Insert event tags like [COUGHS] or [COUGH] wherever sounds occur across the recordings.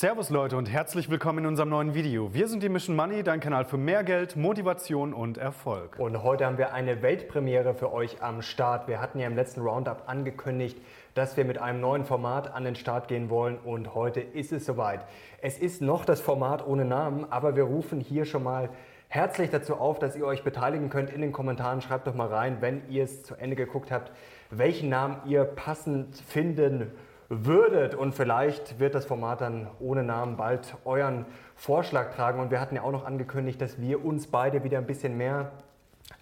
Servus Leute und herzlich willkommen in unserem neuen Video. Wir sind die Mission Money, dein Kanal für mehr Geld, Motivation und Erfolg. Und heute haben wir eine Weltpremiere für euch am Start. Wir hatten ja im letzten Roundup angekündigt, dass wir mit einem neuen Format an den Start gehen wollen und heute ist es soweit. Es ist noch das Format ohne Namen, aber wir rufen hier schon mal herzlich dazu auf, dass ihr euch beteiligen könnt in den Kommentaren. Schreibt doch mal rein, wenn ihr es zu Ende geguckt habt, welchen Namen ihr passend finden würdet. Und vielleicht wird das Format dann ohne Namen bald euren Vorschlag tragen. Und wir hatten ja auch noch angekündigt, dass wir uns beide wieder ein bisschen mehr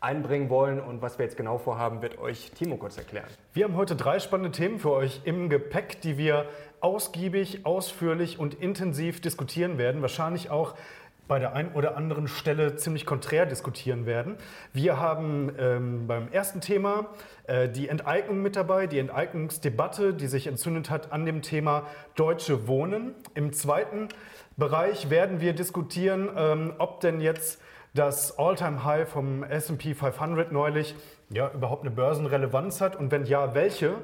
einbringen wollen. Und was wir jetzt genau vorhaben, wird euch Timo kurz erklären. Wir haben heute drei spannende Themen für euch im Gepäck, die wir ausgiebig, ausführlich und intensiv diskutieren werden. Wahrscheinlich auch bei der einen oder anderen Stelle ziemlich konträr diskutieren werden. Wir haben ähm, beim ersten Thema äh, die Enteignung mit dabei, die Enteignungsdebatte, die sich entzündet hat an dem Thema Deutsche Wohnen. Im zweiten Bereich werden wir diskutieren, ähm, ob denn jetzt das All-Time-High vom S&P 500 neulich ja, überhaupt eine Börsenrelevanz hat und wenn ja, welche?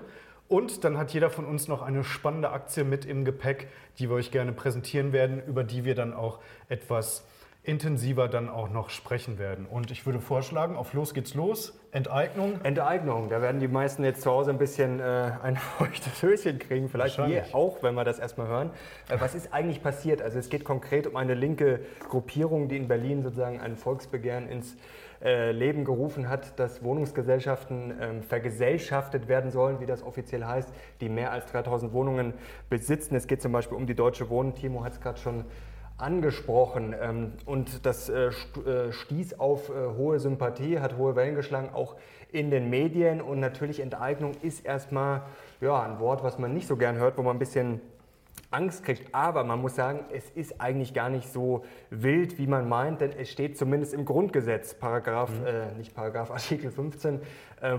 Und dann hat jeder von uns noch eine spannende Aktie mit im Gepäck, die wir euch gerne präsentieren werden, über die wir dann auch etwas intensiver dann auch noch sprechen werden. Und ich würde vorschlagen, auf los geht's los. Enteignung. Enteignung, da werden die meisten jetzt zu Hause ein bisschen äh, ein [LAUGHS] feuchtes Höschen kriegen, vielleicht wir auch, wenn wir das erstmal hören. Äh, was ist eigentlich passiert? Also es geht konkret um eine linke Gruppierung, die in Berlin sozusagen ein Volksbegehren ins äh, Leben gerufen hat, dass Wohnungsgesellschaften ähm, vergesellschaftet werden sollen, wie das offiziell heißt, die mehr als 3000 Wohnungen besitzen. Es geht zum Beispiel um die Deutsche Wohnen. Timo hat es gerade schon angesprochen ähm, und das äh, äh, stieß auf hohe Sympathie, hat hohe Wellen geschlagen, auch in den Medien und natürlich Enteignung ist erstmal ja, ein Wort, was man nicht so gern hört, wo man ein bisschen Angst kriegt. Aber man muss sagen, es ist eigentlich gar nicht so wild, wie man meint, denn es steht zumindest im Grundgesetz, Paragraph, mhm. äh, nicht Paragraph, [LAUGHS] Artikel 15, äh,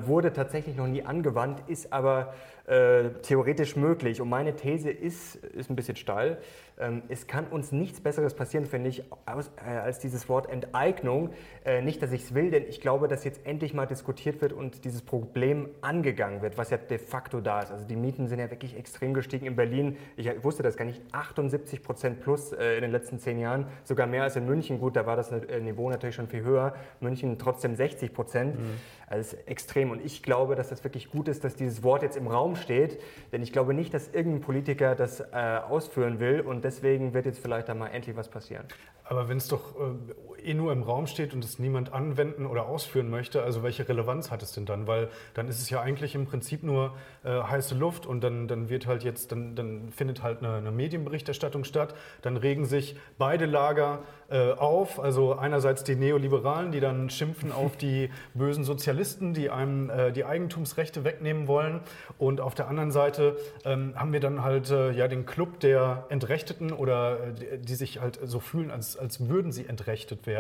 wurde tatsächlich noch nie angewandt, ist aber äh, theoretisch möglich. Und meine These ist, ist ein bisschen steil, ähm, es kann uns nichts Besseres passieren, finde ich, aus, äh, als dieses Wort Enteignung. Äh, nicht, dass ich es will, denn ich glaube, dass jetzt endlich mal diskutiert wird und dieses Problem angegangen wird, was ja de facto da ist. Also die Mieten sind ja wirklich extrem gestiegen in Berlin. Ich wusste das gar nicht, 78 Prozent plus äh, in den letzten zehn Jahren, sogar mehr als in München. Gut, da war das äh, Niveau natürlich schon viel höher. München trotzdem 60 Prozent. Mhm. Also extrem. Und ich glaube, dass das wirklich gut ist, dass dieses Wort jetzt im Raum steht, denn ich glaube nicht, dass irgendein Politiker das äh, ausführen will. Und deswegen wird jetzt vielleicht da mal endlich was passieren. Aber wenn es doch äh, eh nur im Raum steht und es niemand anwenden oder ausführen möchte, also welche Relevanz hat es denn dann? Weil dann ist es ja eigentlich im Prinzip nur äh, heiße Luft und dann, dann wird halt jetzt, dann, dann findet halt eine, eine Medienberichterstattung statt, dann regen sich beide Lager äh, auf, also einerseits die Neoliberalen, die dann schimpfen [LAUGHS] auf die bösen Sozialisten, die einem äh, die Eigentumsrechte wegnehmen wollen und auf der anderen Seite ähm, haben wir dann halt äh, ja den Club der Entrechteten oder äh, die, die sich halt so fühlen, als als, würden sie entrechtet werden.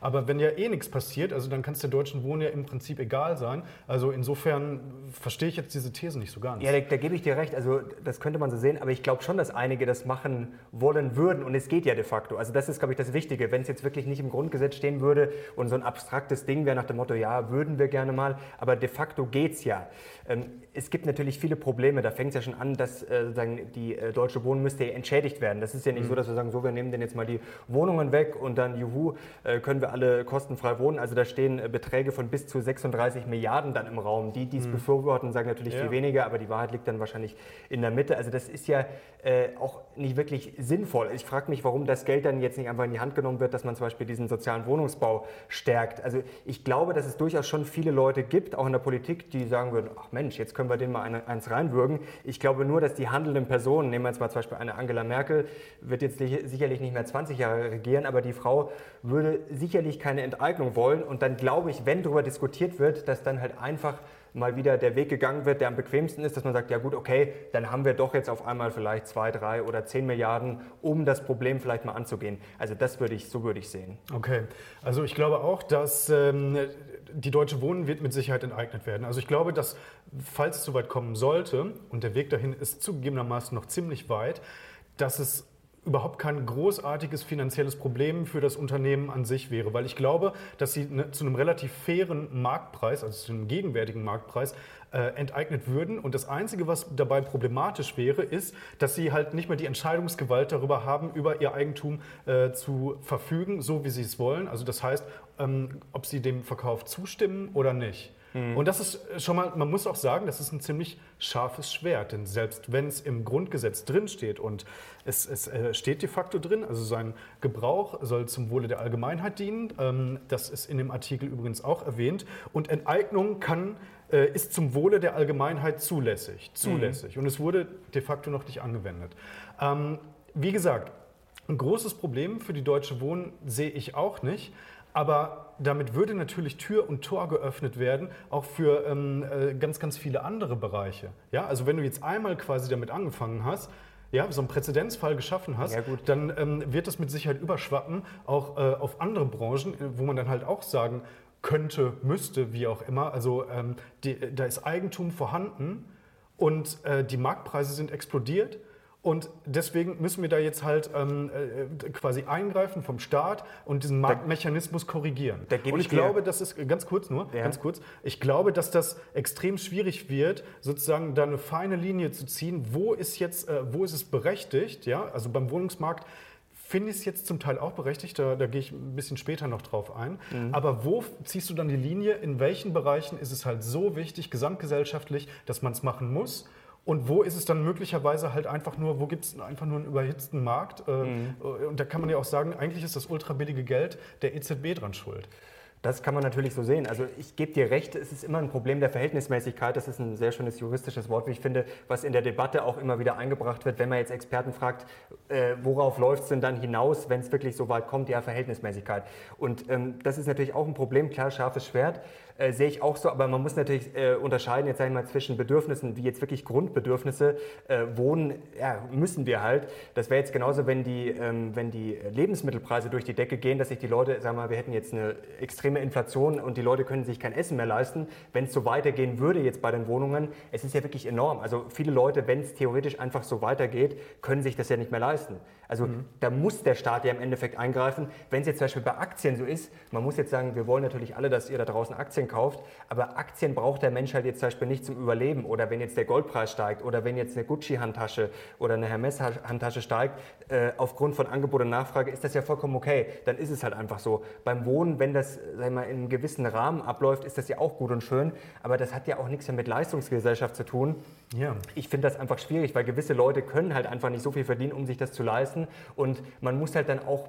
Aber wenn ja eh nichts passiert, also dann kann es der Deutschen Wohnen ja im Prinzip egal sein. Also insofern verstehe ich jetzt diese These nicht so ganz. Ja, da, da gebe ich dir recht. Also das könnte man so sehen. Aber ich glaube schon, dass einige das machen wollen würden. Und es geht ja de facto. Also das ist, glaube ich, das Wichtige. Wenn es jetzt wirklich nicht im Grundgesetz stehen würde und so ein abstraktes Ding wäre nach dem Motto, ja, würden wir gerne mal. Aber de facto geht es ja. Ähm, es gibt natürlich viele Probleme. Da fängt es ja schon an, dass äh, sozusagen die äh, Deutsche Wohnen müsste ja entschädigt werden. Das ist ja nicht mhm. so, dass wir sagen, so, wir nehmen denn jetzt mal die Wohnung Wohnungen weg und dann, juhu, können wir alle kostenfrei wohnen. Also da stehen äh, Beträge von bis zu 36 Milliarden dann im Raum. Die, die es mhm. befürworten, sagen natürlich ja. viel weniger, aber die Wahrheit liegt dann wahrscheinlich in der Mitte. Also das ist ja äh, auch nicht wirklich sinnvoll. Ich frage mich, warum das Geld dann jetzt nicht einfach in die Hand genommen wird, dass man zum Beispiel diesen sozialen Wohnungsbau stärkt. Also ich glaube, dass es durchaus schon viele Leute gibt, auch in der Politik, die sagen würden, ach Mensch, jetzt können wir den mal eins reinwürgen. Ich glaube nur, dass die handelnden Personen, nehmen wir jetzt mal zum Beispiel eine Angela Merkel, wird jetzt sicherlich nicht mehr 20 Jahre regieren, aber die Frau würde sicherlich keine Enteignung wollen. Und dann glaube ich, wenn darüber diskutiert wird, dass dann halt einfach mal wieder der Weg gegangen wird, der am bequemsten ist, dass man sagt, ja gut, okay, dann haben wir doch jetzt auf einmal vielleicht zwei, drei oder zehn Milliarden, um das Problem vielleicht mal anzugehen. Also das würde ich, so würde ich sehen. Okay, also ich glaube auch, dass ähm, die Deutsche Wohnen wird mit Sicherheit enteignet werden. Also ich glaube, dass falls es soweit kommen sollte, und der Weg dahin ist zugegebenermaßen noch ziemlich weit, dass es überhaupt kein großartiges finanzielles Problem für das Unternehmen an sich wäre, weil ich glaube, dass sie ne, zu einem relativ fairen Marktpreis, also zu einem gegenwärtigen Marktpreis, äh, enteignet würden. Und das Einzige, was dabei problematisch wäre, ist, dass sie halt nicht mehr die Entscheidungsgewalt darüber haben, über ihr Eigentum äh, zu verfügen, so wie sie es wollen. Also das heißt, ähm, ob sie dem Verkauf zustimmen oder nicht. Mhm. Und das ist schon mal, man muss auch sagen, das ist ein ziemlich scharfes Schwert, denn selbst wenn es im Grundgesetz drinsteht und es, es äh, steht de facto drin, also sein Gebrauch soll zum Wohle der Allgemeinheit dienen, ähm, das ist in dem Artikel übrigens auch erwähnt, und Enteignung kann äh, ist zum Wohle der Allgemeinheit zulässig. Zulässig. Mhm. Und es wurde de facto noch nicht angewendet. Ähm, wie gesagt, ein großes Problem für die Deutsche Wohnen sehe ich auch nicht. Aber damit würde natürlich Tür und Tor geöffnet werden, auch für ähm, äh, ganz, ganz viele andere Bereiche. Ja? Also wenn du jetzt einmal quasi damit angefangen hast, ja, so einen Präzedenzfall geschaffen hast, ja, dann ähm, wird das mit Sicherheit überschwappen, auch äh, auf andere Branchen, wo man dann halt auch sagen könnte, müsste, wie auch immer. Also ähm, die, da ist Eigentum vorhanden und äh, die Marktpreise sind explodiert. Und deswegen müssen wir da jetzt halt ähm, äh, quasi eingreifen vom Staat und diesen Marktmechanismus korrigieren. Da und ich, ich glaube, das ist ganz kurz nur, ja. ganz kurz. Ich glaube, dass das extrem schwierig wird, sozusagen da eine feine Linie zu ziehen. Wo ist jetzt, äh, wo ist es berechtigt? Ja, also beim Wohnungsmarkt finde ich es jetzt zum Teil auch berechtigt, da, da, gehe ich ein bisschen später noch drauf ein. Mhm. Aber wo ziehst du dann die Linie? In welchen Bereichen ist es halt so wichtig, gesamtgesellschaftlich, dass man es machen muss? Und wo ist es dann möglicherweise halt einfach nur, wo gibt es einfach nur einen überhitzten Markt? Äh, mhm. Und da kann man ja auch sagen, eigentlich ist das ultrabillige Geld der EZB dran schuld. Das kann man natürlich so sehen. Also ich gebe dir recht, es ist immer ein Problem der Verhältnismäßigkeit. Das ist ein sehr schönes juristisches Wort, wie ich finde, was in der Debatte auch immer wieder eingebracht wird, wenn man jetzt Experten fragt, äh, worauf läuft es denn dann hinaus, wenn es wirklich so weit kommt, ja, Verhältnismäßigkeit. Und ähm, das ist natürlich auch ein Problem, klar, scharfes Schwert. Äh, sehe ich auch so, aber man muss natürlich äh, unterscheiden, jetzt sage ich mal, zwischen Bedürfnissen, wie jetzt wirklich Grundbedürfnisse, äh, Wohnen, ja, müssen wir halt. Das wäre jetzt genauso, wenn die, ähm, wenn die Lebensmittelpreise durch die Decke gehen, dass sich die Leute, sagen wir mal, wir hätten jetzt eine extreme Inflation und die Leute können sich kein Essen mehr leisten. Wenn es so weitergehen würde jetzt bei den Wohnungen, es ist ja wirklich enorm. Also viele Leute, wenn es theoretisch einfach so weitergeht, können sich das ja nicht mehr leisten. Also mhm. da muss der Staat ja im Endeffekt eingreifen. Wenn es jetzt zum Beispiel bei Aktien so ist, man muss jetzt sagen, wir wollen natürlich alle, dass ihr da draußen Aktien kauft, aber Aktien braucht der Mensch halt jetzt zum Beispiel nicht zum Überleben. Oder wenn jetzt der Goldpreis steigt oder wenn jetzt eine Gucci-Handtasche oder eine Hermes-Handtasche steigt, äh, aufgrund von Angebot und Nachfrage ist das ja vollkommen okay. Dann ist es halt einfach so. Beim Wohnen, wenn das sag mal, in einem gewissen Rahmen abläuft, ist das ja auch gut und schön, aber das hat ja auch nichts mehr mit Leistungsgesellschaft zu tun. Ja. Ich finde das einfach schwierig, weil gewisse Leute können halt einfach nicht so viel verdienen, um sich das zu leisten. Und man muss halt dann auch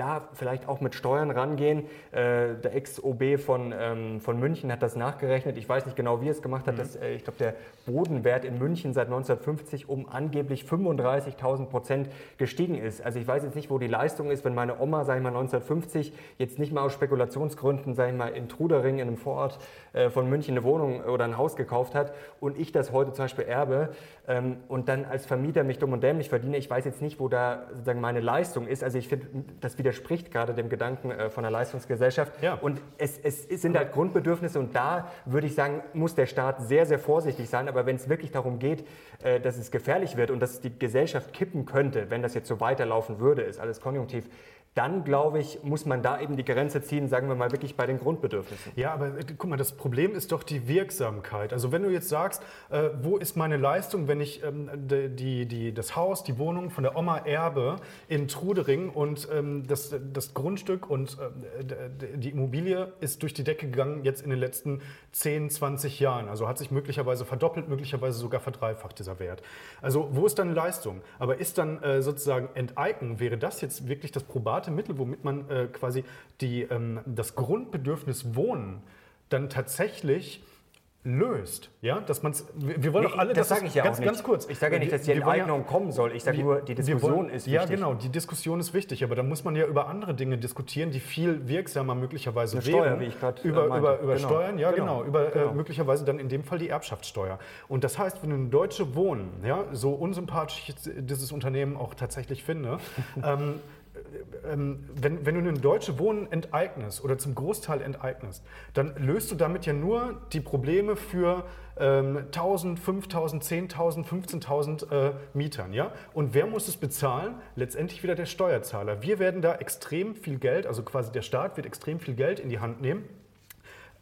da vielleicht auch mit Steuern rangehen. Äh, der Ex-OB von, ähm, von München hat das nachgerechnet. Ich weiß nicht genau, wie er es gemacht hat. Mhm. Dass, äh, ich glaube, der Bodenwert in München seit 1950 um angeblich 35.000 Prozent gestiegen ist. Also ich weiß jetzt nicht, wo die Leistung ist, wenn meine Oma, sage ich mal, 1950 jetzt nicht mal aus Spekulationsgründen, sage ich mal, in Trudering, in einem Vorort von München eine Wohnung oder ein Haus gekauft hat und ich das heute zum Beispiel erbe ähm, und dann als Vermieter mich dumm und dämlich verdiene. Ich weiß jetzt nicht, wo da sozusagen meine Leistung ist. Also ich finde, das widerspricht gerade dem Gedanken äh, von der Leistungsgesellschaft. Ja. Und es, es, sind halt Grundbedürfnisse und da würde ich sagen, muss der Staat sehr, sehr vorsichtig sein. Aber wenn es wirklich darum geht, äh, dass es gefährlich wird und dass die Gesellschaft kippen könnte, wenn das jetzt so weiterlaufen würde, ist alles konjunktiv, dann glaube ich, muss man da eben die Grenze ziehen, sagen wir mal wirklich bei den Grundbedürfnissen. Ja, aber äh, guck mal, das Problem ist doch die Wirksamkeit. Also wenn du jetzt sagst, äh, wo ist meine Leistung, wenn ich ähm, die, die, das Haus, die Wohnung von der Oma erbe in Trudering und ähm, das, das Grundstück und äh, die Immobilie ist durch die Decke gegangen jetzt in den letzten 10, 20 Jahren. Also hat sich möglicherweise verdoppelt, möglicherweise sogar verdreifacht dieser Wert. Also wo ist dann Leistung? Aber ist dann äh, sozusagen Enteignung, wäre das jetzt wirklich das probate Mittel, womit man äh, quasi die, ähm, das Grundbedürfnis Wohnen dann tatsächlich löst, ja, dass man wir wollen doch alle, das sage ich ja ganz, auch nicht. ganz kurz. Ich sage ja nicht, dass die Enteignung ja, kommen soll. Ich sage nur, die Diskussion wollen, ist wichtig. Ja, genau, die Diskussion ist wichtig, aber da muss man ja über andere Dinge diskutieren, die viel wirksamer möglicherweise Eine wären. Steuer, wie ich gerade über, meinte. über, über genau. Steuern, ja, genau, genau über äh, genau. Äh, möglicherweise dann in dem Fall die Erbschaftssteuer. Und das heißt, wenn ein Deutsche Wohnen, ja, so unsympathisch ich dieses Unternehmen auch tatsächlich finde, [LAUGHS] ähm, ähm, wenn, wenn du eine deutsche Wohnen enteignest oder zum Großteil enteignest, dann löst du damit ja nur die Probleme für ähm, 1000, 5000, 10.000, 15.000 äh, Mietern. Ja? Und wer muss es bezahlen? Letztendlich wieder der Steuerzahler. Wir werden da extrem viel Geld, also quasi der Staat wird extrem viel Geld in die Hand nehmen.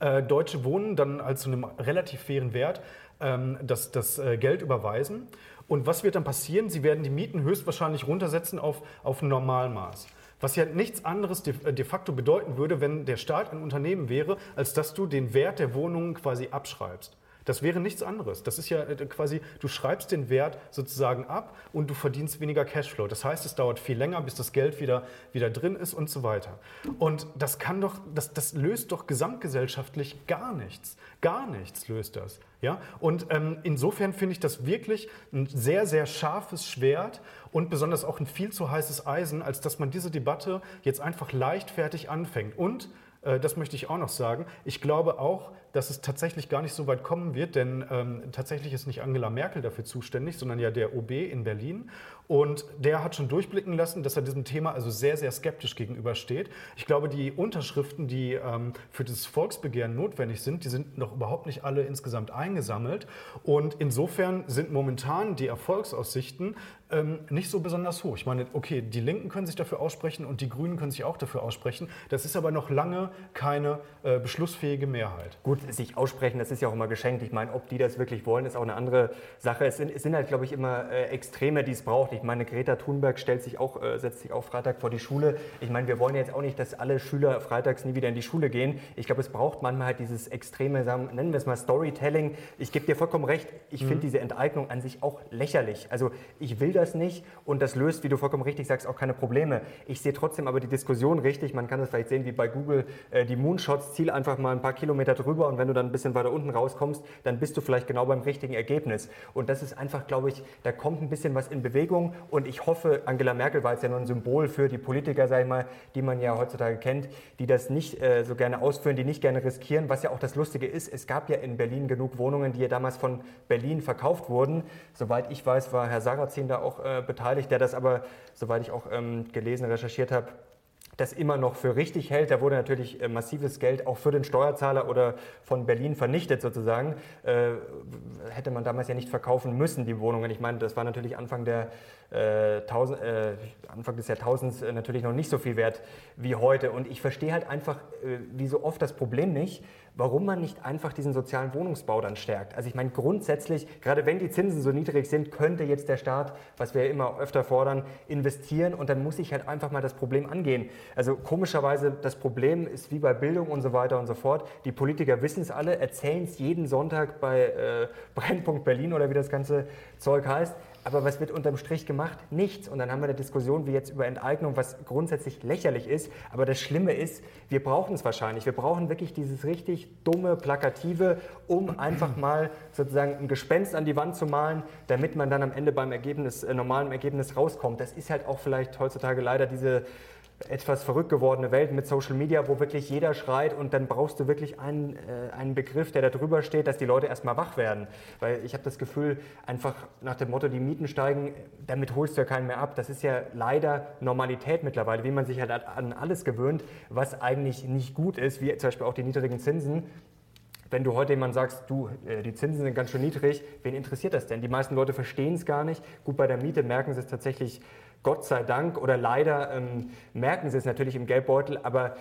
Äh, Deutsche Wohnen dann als zu einem relativ fairen Wert ähm, das, das äh, Geld überweisen. Und was wird dann passieren? Sie werden die Mieten höchstwahrscheinlich runtersetzen auf, auf Normalmaß. Was ja nichts anderes de, de, facto bedeuten würde, wenn der Staat ein Unternehmen wäre, als dass du den Wert der Wohnungen quasi abschreibst. Das wäre nichts anderes. Das ist ja äh, quasi, du schreibst den Wert sozusagen ab und du verdienst weniger Cashflow. Das heißt, es dauert viel länger, bis das Geld wieder, wieder drin ist und so weiter. Und das kann doch, das, das löst doch gesamtgesellschaftlich gar nichts. Gar nichts löst das. Ja? Und ähm, insofern finde ich das wirklich ein sehr, sehr scharfes Schwert und besonders auch ein viel zu heißes Eisen, als dass man diese Debatte jetzt einfach leichtfertig anfängt. Und äh, das möchte ich auch noch sagen. Ich glaube auch, dass es tatsächlich gar nicht so weit kommen wird, denn ähm, tatsächlich ist nicht Angela Merkel dafür zuständig, sondern ja der OB in Berlin. Und der hat schon durchblicken lassen, dass er diesem Thema also sehr, sehr skeptisch gegenübersteht. Ich glaube, die Unterschriften, die ähm, für dieses Volksbegehren notwendig sind, die sind noch überhaupt nicht alle insgesamt eingesammelt. Und insofern sind momentan die Erfolgsaussichten ähm, nicht so besonders hoch. Ich meine, okay, die Linken können sich dafür aussprechen und die Grünen können sich auch dafür aussprechen. Das ist aber noch lange keine äh, beschlussfähige Mehrheit. Gut, sich aussprechen, das ist ja auch immer geschenkt. Ich meine, ob die das wirklich wollen, ist auch eine andere Sache. Es sind, es sind halt, glaube ich, immer äh, Extreme, die es braucht. Ich meine, Greta Thunberg stellt sich auch, äh, setzt sich auch Freitag vor die Schule. Ich meine, wir wollen jetzt auch nicht, dass alle Schüler freitags nie wieder in die Schule gehen. Ich glaube, es braucht manchmal halt dieses extreme, sagen, nennen wir es mal Storytelling. Ich gebe dir vollkommen recht, ich mhm. finde diese Enteignung an sich auch lächerlich. Also ich will das nicht und das löst, wie du vollkommen richtig sagst, auch keine Probleme. Ich sehe trotzdem aber die Diskussion richtig. Man kann das vielleicht sehen wie bei Google, äh, die Moonshots, ziel einfach mal ein paar Kilometer drüber und wenn du dann ein bisschen weiter unten rauskommst, dann bist du vielleicht genau beim richtigen Ergebnis. Und das ist einfach, glaube ich, da kommt ein bisschen was in Bewegung und ich hoffe, Angela Merkel war jetzt ja nur ein Symbol für die Politiker, sag ich mal, die man ja heutzutage kennt, die das nicht äh, so gerne ausführen, die nicht gerne riskieren. Was ja auch das Lustige ist, es gab ja in Berlin genug Wohnungen, die ja damals von Berlin verkauft wurden. Soweit ich weiß, war Herr Sarrazin da auch äh, beteiligt, der das aber, soweit ich auch ähm, gelesen, recherchiert habe, das immer noch für richtig hält. Da wurde natürlich äh, massives Geld auch für den Steuerzahler oder von Berlin vernichtet sozusagen. Äh, hätte man damals ja nicht verkaufen müssen, die Wohnungen. Ich meine, das war natürlich Anfang, der, äh, tausend, äh, Anfang des Jahrtausends äh, natürlich noch nicht so viel wert wie heute. Und ich verstehe halt einfach, äh, wie so oft das Problem nicht, warum man nicht einfach diesen sozialen Wohnungsbau dann stärkt. Also ich meine, grundsätzlich, gerade wenn die Zinsen so niedrig sind, könnte jetzt der Staat, was wir immer öfter fordern, investieren und dann muss ich halt einfach mal das Problem angehen. Also komischerweise, das Problem ist wie bei Bildung und so weiter und so fort. Die Politiker wissen es alle, erzählen es jeden Sonntag bei [LAUGHS] Brennpunkt Berlin oder wie das ganze Zeug heißt. Aber was wird unterm Strich gemacht? Nichts. Und dann haben wir eine Diskussion wie jetzt über Enteignung, was grundsätzlich lächerlich ist. Aber das Schlimme ist, wir brauchen es wahrscheinlich. Wir brauchen wirklich dieses richtig dumme, plakative, um einfach mal sozusagen ein Gespenst an die Wand zu malen, damit man dann am Ende beim Ergebnis, äh, normalen Ergebnis rauskommt. Das ist halt auch vielleicht heutzutage leider diese etwas verrückt gewordene Welt mit Social Media, wo wirklich jeder schreit und dann brauchst du wirklich einen, äh, einen Begriff, der da drüber steht, dass die Leute erstmal wach werden. Weil ich habe das Gefühl, einfach nach dem Motto, die Mieten steigen, damit holst du ja keinen mehr ab. Das ist ja leider Normalität mittlerweile, wie man sich halt an alles gewöhnt, was eigentlich nicht gut ist, wie zum Beispiel auch die niedrigen Zinsen. Wenn du heute jemand sagst, du, äh, die Zinsen sind ganz schön niedrig, wen interessiert das denn? Die meisten Leute verstehen es gar nicht. Gut, bei der Miete merken sie es tatsächlich Gott sei Dank oder leider ähm, merken sie es natürlich im Geldbeutel, aber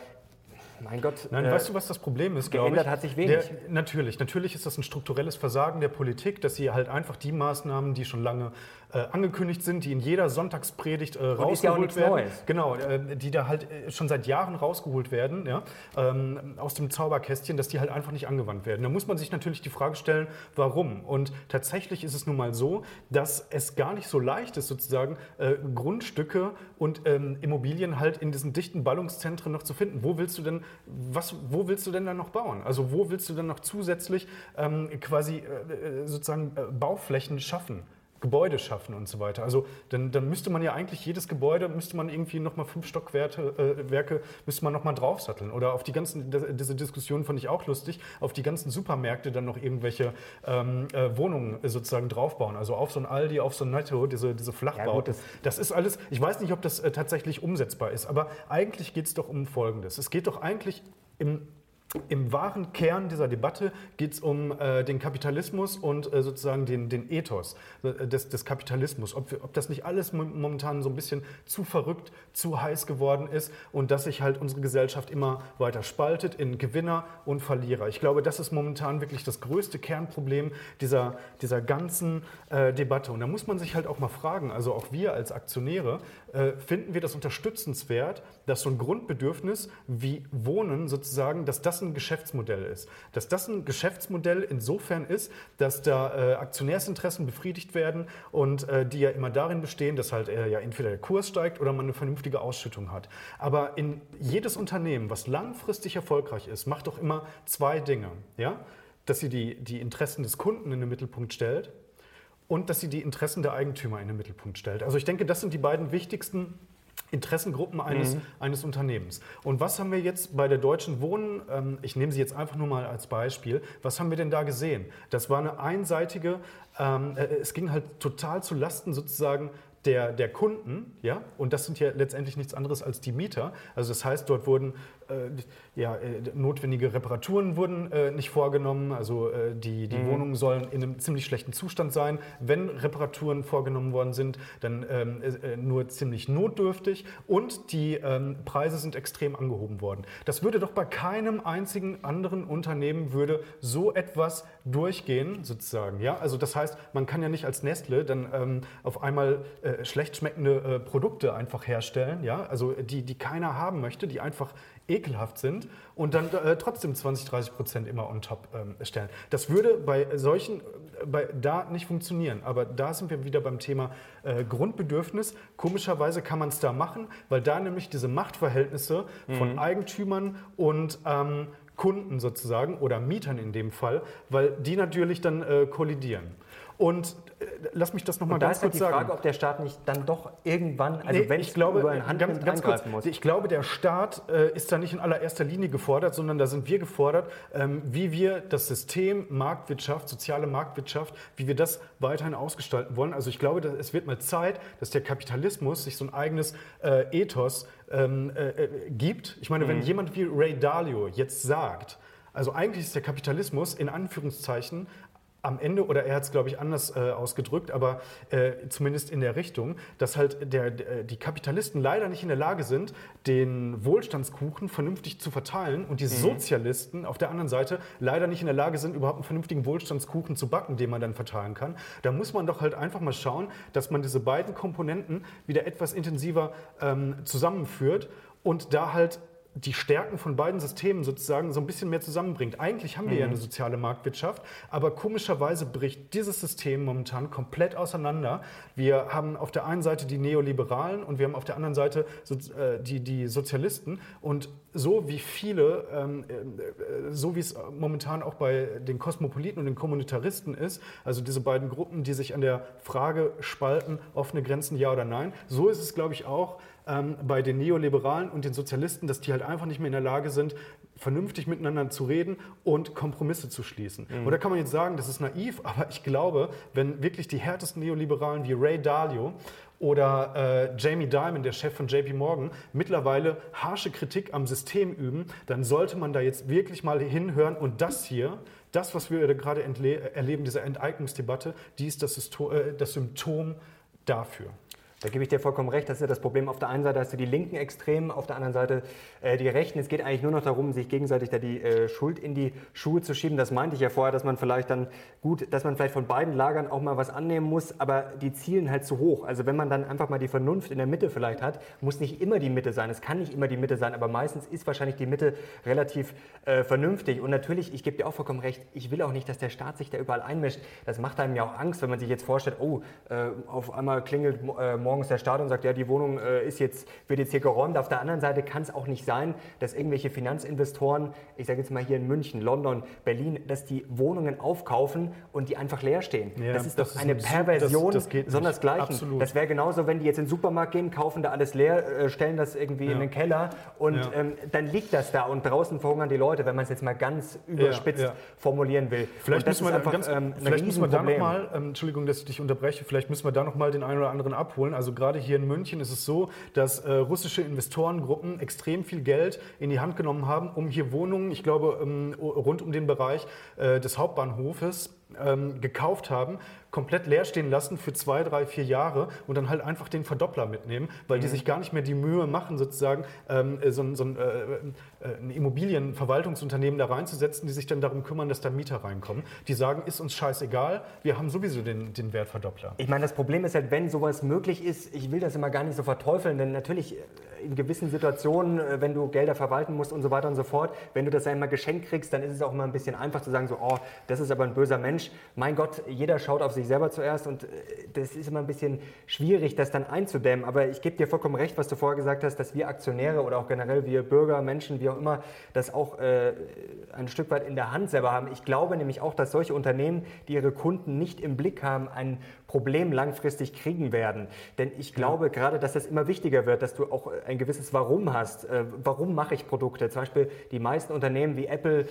mein Gott. Nein, äh, weißt du, was das Problem ist, geändert ich? hat sich wenig. Der, natürlich, natürlich ist das ein strukturelles Versagen der Politik, dass sie halt einfach die Maßnahmen, die schon lange äh, angekündigt sind, die in jeder Sonntagspredigt äh, rausgeholt ja werden. Neues. Genau, äh, die da halt äh, schon seit Jahren rausgeholt werden, ja, ähm, aus dem Zauberkästchen, dass die halt einfach nicht angewandt werden. Da muss man sich natürlich die Frage stellen, warum? Und tatsächlich ist es nun mal so, dass es gar nicht so leicht ist, sozusagen äh, Grundstücke und ähm, Immobilien halt in diesen dichten Ballungszentren noch zu finden. Wo willst du denn, was, wo willst du denn dann noch bauen? Also wo willst du denn noch zusätzlich ähm, quasi sozusagen Bauflächen schaffen? Gebäude schaffen und so weiter. Also dann, dann müsste man ja eigentlich jedes Gebäude, müsste man irgendwie nochmal fünf Stockwerke, äh, Werke, müsste man nochmal draufsatteln. Oder auf die ganzen, diese Diskussion fand ich auch lustig, auf die ganzen Supermärkte dann noch irgendwelche ähm, äh, Wohnungen sozusagen draufbauen. Also auf so ein Aldi, auf so ein Netto, diese, diese Flachbauten. Ja, das, das, ist alles, ich weiß nicht, ob das äh, tatsächlich umsetzbar ist, aber eigentlich geht es doch um Folgendes. Es geht doch eigentlich im im wahren Kern dieser Debatte geht es um äh, den Kapitalismus und äh, sozusagen den, den Ethos äh, des, des Kapitalismus. Ob, wir, ob, das nicht alles momentan so ein bisschen zu verrückt, zu heiß geworden ist und dass sich halt unsere Gesellschaft immer weiter spaltet in Gewinner und Verlierer. Ich glaube, das ist momentan wirklich das größte Kernproblem dieser, dieser ganzen äh, Debatte. Und da muss man sich halt auch mal fragen, also auch wir als Aktionäre, äh, finden wir das unterstützenswert, dass so ein Grundbedürfnis wie Wohnen sozusagen, dass das ein Geschäftsmodell ist. Dass das ein Geschäftsmodell insofern ist, dass da äh, Aktionärsinteressen befriedigt werden und äh, die ja immer darin bestehen, dass halt äh, ja entweder der Kurs steigt oder man eine vernünftige Ausschüttung hat. Aber in jedes Unternehmen, was langfristig erfolgreich ist, macht doch immer zwei Dinge. Ja? Dass sie die, die Interessen des Kunden in den Mittelpunkt stellt und dass sie die Interessen der Eigentümer in den Mittelpunkt stellt. Also ich denke, das sind die beiden wichtigsten Interessengruppen eines, mhm. eines Unternehmens. Und was haben wir jetzt bei der Deutschen Wohnen, ähm, ich nehme sie jetzt einfach nur mal als Beispiel, was haben wir denn da gesehen? Das war eine einseitige, ähm, äh, es ging halt total zu Lasten sozusagen der, der Kunden, ja, und das sind ja letztendlich nichts anderes als die Mieter. Also das heißt, dort wurden ja, äh, notwendige Reparaturen wurden äh, nicht vorgenommen. Also äh, die, die mhm. Wohnungen sollen in einem ziemlich schlechten Zustand sein. Wenn Reparaturen vorgenommen worden sind, dann ähm, äh, nur ziemlich notdürftig. Und die ähm, Preise sind extrem angehoben worden. Das würde doch bei keinem einzigen anderen Unternehmen würde so etwas durchgehen, sozusagen. Ja? Also das heißt, man kann ja nicht als Nestle dann ähm, auf einmal äh, schlecht schmeckende Produkte einfach herstellen, ja? also die, die keiner haben möchte, die einfach ekelhaft sind und dann äh, trotzdem 20, 30 Prozent immer on top ähm, stellen. Das würde bei solchen, äh, bei, da nicht funktionieren. Aber da sind wir wieder beim Thema äh, Grundbedürfnis. Komischerweise kann man es da machen, weil da nämlich diese Machtverhältnisse mhm. von Eigentümern und ähm, Kunden sozusagen oder Mietern in dem Fall, weil die natürlich dann äh, kollidieren. Und lass mich das nochmal ganz kurz sagen. Da ist die Frage, ob der Staat nicht dann doch irgendwann, also nee, wenn ich glaube, über ein ganz, ganz kurz, muss. Ich glaube, der Staat äh, ist da nicht in allererster Linie gefordert, sondern da sind wir gefordert, ähm, wie wir das System Marktwirtschaft, soziale Marktwirtschaft, wie wir das weiterhin ausgestalten wollen. Also ich glaube, es wird mal Zeit, dass der Kapitalismus sich so ein eigenes äh, Ethos ähm, äh, äh gibt. Ich meine, mhm. wenn jemand wie Ray Dalio jetzt sagt, also eigentlich ist der Kapitalismus in Anführungszeichen am Ende, oder er hat es, glaube ich, anders äh, ausgedrückt, aber äh, zumindest in der Richtung, dass halt der, der, die Kapitalisten leider nicht in der Lage sind, den Wohlstandskuchen vernünftig zu verteilen und die mhm. Sozialisten auf der anderen Seite leider nicht in der Lage sind, überhaupt einen vernünftigen Wohlstandskuchen zu backen, den man dann verteilen kann. Da muss man doch halt einfach mal schauen, dass man diese beiden Komponenten wieder etwas intensiver ähm, zusammenführt und da halt die Stärken von beiden Systemen sozusagen so ein bisschen mehr zusammenbringt. Eigentlich haben wir mhm. ja eine soziale Marktwirtschaft, aber komischerweise bricht dieses System momentan komplett auseinander. Wir haben auf der einen Seite die Neoliberalen und wir haben auf der anderen Seite so, äh, die, die Sozialisten. Und so wie viele, ähm, äh, so wie es momentan auch bei den Kosmopoliten und den Kommunitaristen ist, also diese beiden Gruppen, die sich an der Frage spalten, offene Grenzen ja oder nein, so ist es, glaube ich, auch ähm, bei den Neoliberalen und den Sozialisten, dass die halt einfach nicht mehr in der Lage sind, vernünftig miteinander zu reden und Kompromisse zu schließen. Mhm. Oder kann man jetzt sagen, das ist naiv, aber ich glaube, wenn wirklich die härtesten Neoliberalen wie Ray Dalio oder äh, Jamie Dimon, der Chef von JP Morgan, mittlerweile harsche Kritik am System üben, dann sollte man da jetzt wirklich mal hinhören und das hier, das, was wir gerade erleben, diese Enteignungsdebatte, die ist das, äh, das Symptom dafür. Da gebe ich dir vollkommen recht. Das ist ja das Problem. Auf der einen Seite hast du die linken Extremen, auf der anderen Seite äh, die Rechten. Es geht eigentlich nur noch darum, sich gegenseitig da die äh, Schuld in die Schuhe zu schieben. Das meinte ich ja vorher, dass man vielleicht dann gut, dass man vielleicht von beiden Lagern auch mal was annehmen muss, aber die zielen halt zu hoch. Also wenn man dann einfach mal die Vernunft in der Mitte vielleicht hat, muss nicht immer die Mitte sein. Es kann nicht immer die Mitte sein, aber meistens ist wahrscheinlich die Mitte relativ äh, vernünftig. Und natürlich, ich gebe dir auch vollkommen recht, ich will auch nicht, dass der Staat sich da überall einmischt. Das macht einem ja auch Angst, wenn man sich jetzt vorstellt, oh, äh, auf einmal klingelt äh, morgens der Staat und sagt, ja, die Wohnung äh, ist jetzt, wird jetzt hier geräumt. Auf der anderen Seite kann es auch nicht sein, dass irgendwelche Finanzinvestoren, ich sage jetzt mal hier in München, London, Berlin, dass die Wohnungen aufkaufen und die einfach leer stehen. Ja, das ist das doch ist eine ein Perversion das, das sondersgleichen. Das wäre genauso, wenn die jetzt in den Supermarkt gehen, kaufen da alles leer, äh, stellen das irgendwie ja. in den Keller und ja. ähm, dann liegt das da und draußen verhungern die Leute, wenn man es jetzt mal ganz überspitzt formulieren will. Vielleicht müssen wir einfach, ganz, ähm, vielleicht müssen wir da nochmal, ähm, Entschuldigung, dass ich dich unterbreche, vielleicht müssen wir da nochmal den einen oder anderen abholen. Also gerade hier in München ist es so, dass äh, russische Investorengruppen extrem viel Geld in die Hand genommen haben, um hier Wohnungen, ich glaube, ähm, rund um den Bereich äh, des Hauptbahnhofes ähm, gekauft haben, komplett leer stehen lassen für zwei, drei, vier Jahre und dann halt einfach den Verdoppler mitnehmen, weil mhm. die sich gar nicht mehr die Mühe machen, sozusagen ähm, so, so ein, äh, äh, ein Immobilienverwaltungsunternehmen da reinzusetzen, die sich dann darum kümmern, dass da Mieter reinkommen. Die sagen, ist uns scheißegal, wir haben sowieso den, den Wertverdoppler. Ich meine, das Problem ist halt, wenn sowas möglich ist, ich will das immer gar nicht so verteufeln, denn natürlich äh, in gewissen Situationen, äh, wenn du Gelder verwalten musst und so weiter und so fort, wenn du das einmal geschenkt kriegst, dann ist es auch immer ein bisschen einfach zu sagen, so, oh, das ist aber ein böser Mensch. Mein Gott, jeder schaut auf sich selber zuerst und äh, das ist immer ein bisschen schwierig, das dann einzudämmen. Aber ich gebe dir vollkommen recht, was du vorher gesagt hast, dass wir Aktionäre oder auch generell wir Bürger, Menschen, wie auch immer, das auch äh, ein Stück weit in der Hand selber haben. Ich glaube nämlich auch, dass solche Unternehmen, die ihre Kunden nicht im Blick haben, ein Problem langfristig kriegen werden. Denn ich glaube ja. gerade, dass das immer wichtiger wird, dass du auch ein gewisses Warum hast. Äh, warum mache ich Produkte? Zum Beispiel die meisten Unternehmen wie Apple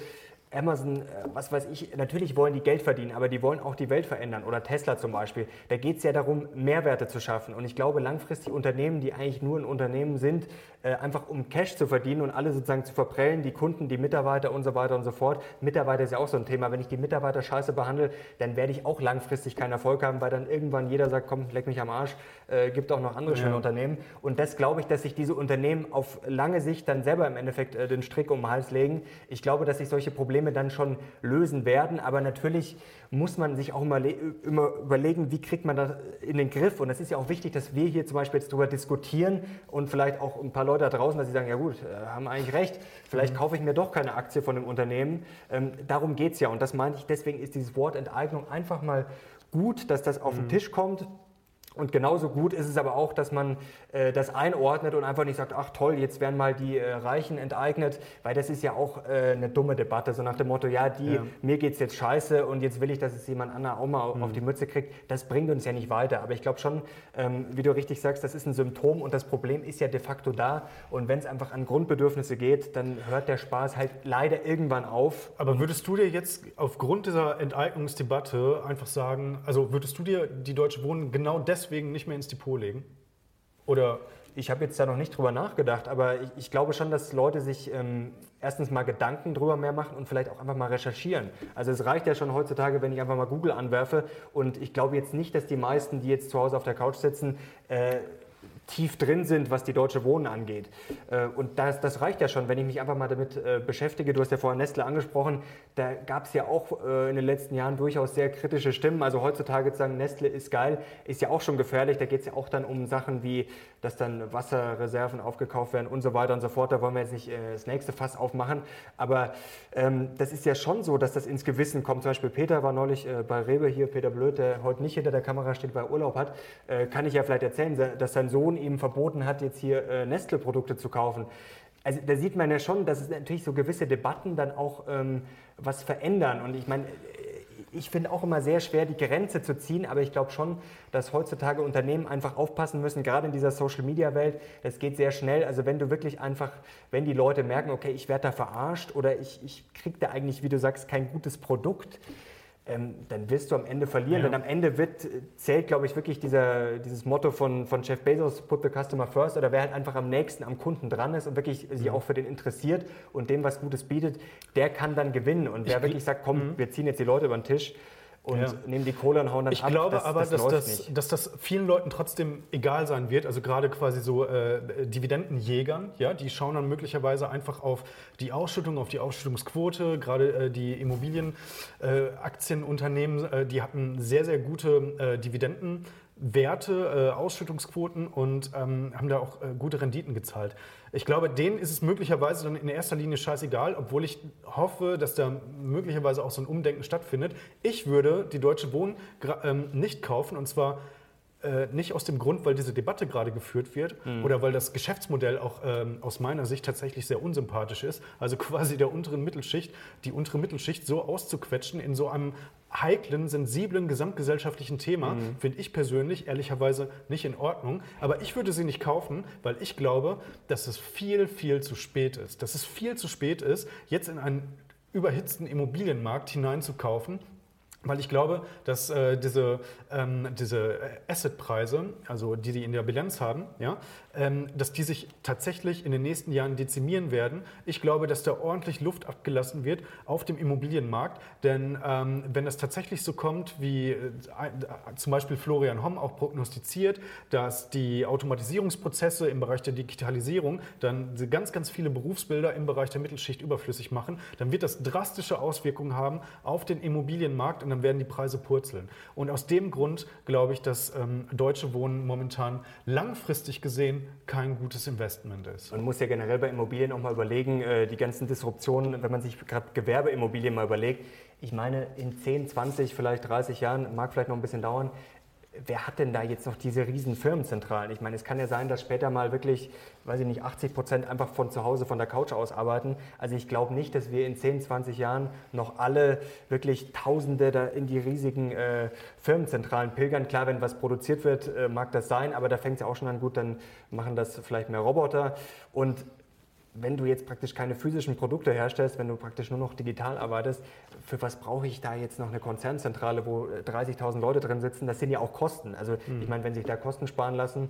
Amazon, äh, was weiß ich, natürlich wollen die Geld verdienen, aber die wollen auch die Welt verändern. Oder Tesla zum Beispiel. Da geht es ja darum, Mehrwerte zu schaffen. Und ich glaube, langfristig Unternehmen, die eigentlich nur ein Unternehmen sind, äh, einfach um Cash zu verdienen und alle sozusagen zu verprellen, die Kunden, die Mitarbeiter und so weiter und so fort. Mitarbeiter ist ja auch so ein Thema. Wenn ich die Mitarbeiter scheiße behandle, dann werde ich auch langfristig keinen Erfolg haben, weil dann irgendwann jeder sagt, komm, leck mich am Arsch, äh, gibt auch noch andere ja. schöne Unternehmen. Und das glaube ich, dass sich diese Unternehmen auf lange Sicht dann selber im Endeffekt äh, den Strick um den Hals legen. Ich glaube, dass sich solche Probleme dann schon lösen werden, aber natürlich muss man sich auch immer, immer überlegen, wie kriegt man das in den Griff. Und es ist ja auch wichtig, dass wir hier zum Beispiel jetzt darüber diskutieren und vielleicht auch ein paar Leute da draußen, dass sie sagen, ja gut, äh, haben eigentlich recht, vielleicht mhm. kaufe ich mir doch keine Aktie von dem Unternehmen. Ähm, darum geht es ja. Und das meine ich, deswegen ist dieses Wort Enteignung einfach mal gut, dass das auf mhm. den Tisch kommt. Und genauso gut ist es aber auch, dass man äh, das einordnet und einfach nicht sagt, ach toll, jetzt werden mal die äh, Reichen enteignet, weil das ist ja auch äh, eine dumme Debatte, so nach dem Motto, ja, die, ja. mir es jetzt scheiße und jetzt will ich, dass es jemand anderer auch mal mhm. auf die Mütze kriegt. Das bringt uns ja nicht weiter. Aber ich glaube schon, ähm, wie du richtig sagst, das ist ein Symptom und das Problem ist ja de facto da. Und wenn es einfach an Grundbedürfnisse geht, dann hört der Spaß halt leider irgendwann auf. Aber würdest du dir jetzt aufgrund dieser Enteignungsdebatte einfach sagen, also würdest du dir die Deutsche Wohnen genau deswegen deswegen nicht mehr ins Depot legen? Oder ich habe jetzt da noch nicht drüber nachgedacht, aber ich, ich glaube schon, dass Leute sich ähm, erstens mal Gedanken drüber mehr machen und vielleicht auch einfach mal recherchieren. Also es reicht ja schon heutzutage, wenn ich einfach mal Google anwerfe und ich glaube jetzt nicht, dass die meisten, die jetzt zu Hause auf der Couch sitzen, äh, tief drin sind, was die deutsche Wohnen angeht. Äh, und das, das reicht ja schon, wenn ich mich einfach mal damit äh, beschäftige. Du hast ja vorhin Nestle angesprochen, da gab es ja auch äh, in den letzten Jahren durchaus sehr kritische Stimmen. Also heutzutage zu sagen, Nestle ist geil, ist ja auch schon gefährlich. Da geht es ja auch dann um Sachen wie, dass dann Wasserreserven aufgekauft werden und so weiter und so fort. Da wollen wir jetzt nicht das nächste Fass aufmachen. Aber ähm, das ist ja schon so, dass das ins Gewissen kommt. Zum Beispiel Peter war neulich bei Rewe hier, Peter Blöd, der heute nicht hinter der Kamera steht, weil er Urlaub hat, kann ich ja vielleicht erzählen, dass sein Sohn Ihm verboten hat, jetzt hier äh, Nestle-Produkte zu kaufen. Also da sieht man ja schon, dass es natürlich so gewisse Debatten dann auch ähm, was verändern. Und ich meine, äh, ich finde auch immer sehr schwer, die Grenze zu ziehen, aber ich glaube schon, dass heutzutage Unternehmen einfach aufpassen müssen, gerade in dieser Social-Media-Welt. Das geht sehr schnell. Also wenn du wirklich einfach, wenn die Leute merken, okay, ich werde da verarscht oder ich, ich kriege da eigentlich, wie du sagst, kein gutes Produkt, ähm, dann wirst du am Ende verlieren. Ja. Denn am Ende wird, zählt, glaube ich, wirklich dieser, dieses Motto von, von Jeff Bezos, put the customer first, oder wer halt einfach am nächsten am Kunden dran ist und wirklich sich auch für den interessiert und dem was Gutes bietet, der kann dann gewinnen. Und wer ich wirklich sagt, komm, mhm. wir ziehen jetzt die Leute über den Tisch, und ja. nehmen die Kohle und hauen dann ich ab. Ich glaube das, aber, das dass, das, dass, das, vielen Leuten trotzdem egal sein wird. Also gerade quasi so äh, Dividendenjägern, ja, die schauen dann möglicherweise einfach auf die Ausschüttung, auf die Ausschüttungsquote. Gerade äh, die Immobilienaktienunternehmen, äh, die hatten sehr, sehr gute äh, Dividenden. Werte, äh, Ausschüttungsquoten und ähm, haben da auch äh, gute Renditen gezahlt. Ich glaube, denen ist es möglicherweise dann in erster Linie scheißegal, obwohl ich hoffe, dass da möglicherweise auch so ein Umdenken stattfindet. Ich würde die Deutsche Wohnen ähm, nicht kaufen und zwar äh, nicht aus dem Grund, weil diese Debatte gerade geführt wird mhm. oder weil das Geschäftsmodell auch ähm, aus meiner Sicht tatsächlich sehr unsympathisch ist. Also quasi der unteren Mittelschicht, die untere Mittelschicht so auszuquetschen in so einem heiklen, sensiblen gesamtgesellschaftlichen Thema, mhm. finde ich persönlich ehrlicherweise nicht in Ordnung. Aber ich würde sie nicht kaufen, weil ich glaube, dass es viel, viel zu spät ist. Dass es viel zu spät ist, jetzt in einen überhitzten Immobilienmarkt hineinzukaufen, weil ich glaube, dass äh, diese, ähm, diese Assetpreise, also die die in der Bilanz haben, ja, dass die sich tatsächlich in den nächsten Jahren dezimieren werden. Ich glaube, dass da ordentlich Luft abgelassen wird auf dem Immobilienmarkt. Denn ähm, wenn das tatsächlich so kommt, wie äh, zum Beispiel Florian Homm auch prognostiziert, dass die Automatisierungsprozesse im Bereich der Digitalisierung dann ganz, ganz viele Berufsbilder im Bereich der Mittelschicht überflüssig machen, dann wird das drastische Auswirkungen haben auf den Immobilienmarkt und dann werden die Preise purzeln. Und aus dem Grund glaube ich, dass ähm, Deutsche Wohnen momentan langfristig gesehen kein gutes Investment ist. Man muss ja generell bei Immobilien auch mal überlegen, äh, die ganzen Disruptionen, wenn man sich gerade Gewerbeimmobilien mal überlegt, ich meine, in 10, 20, vielleicht 30 Jahren, mag vielleicht noch ein bisschen dauern, wer hat denn da jetzt noch diese riesen Firmenzentralen? Ich meine, es kann ja sein, dass später mal wirklich, weiß ich nicht, 80 Prozent einfach von zu Hause, von der Couch aus arbeiten. Also ich glaube nicht, dass wir in 10, 20 Jahren noch alle wirklich Tausende da in die riesigen äh, Firmenzentralen pilgern. Klar, wenn was produziert wird, äh, mag das sein, aber da fängt es ja auch schon an, gut, dann machen das vielleicht mehr Roboter. Und wenn du jetzt praktisch keine physischen Produkte herstellst, wenn du praktisch nur noch digital arbeitest, für was brauche ich da jetzt noch eine Konzernzentrale, wo 30.000 Leute drin sitzen? Das sind ja auch Kosten. Also mhm. ich meine, wenn sich da Kosten sparen lassen,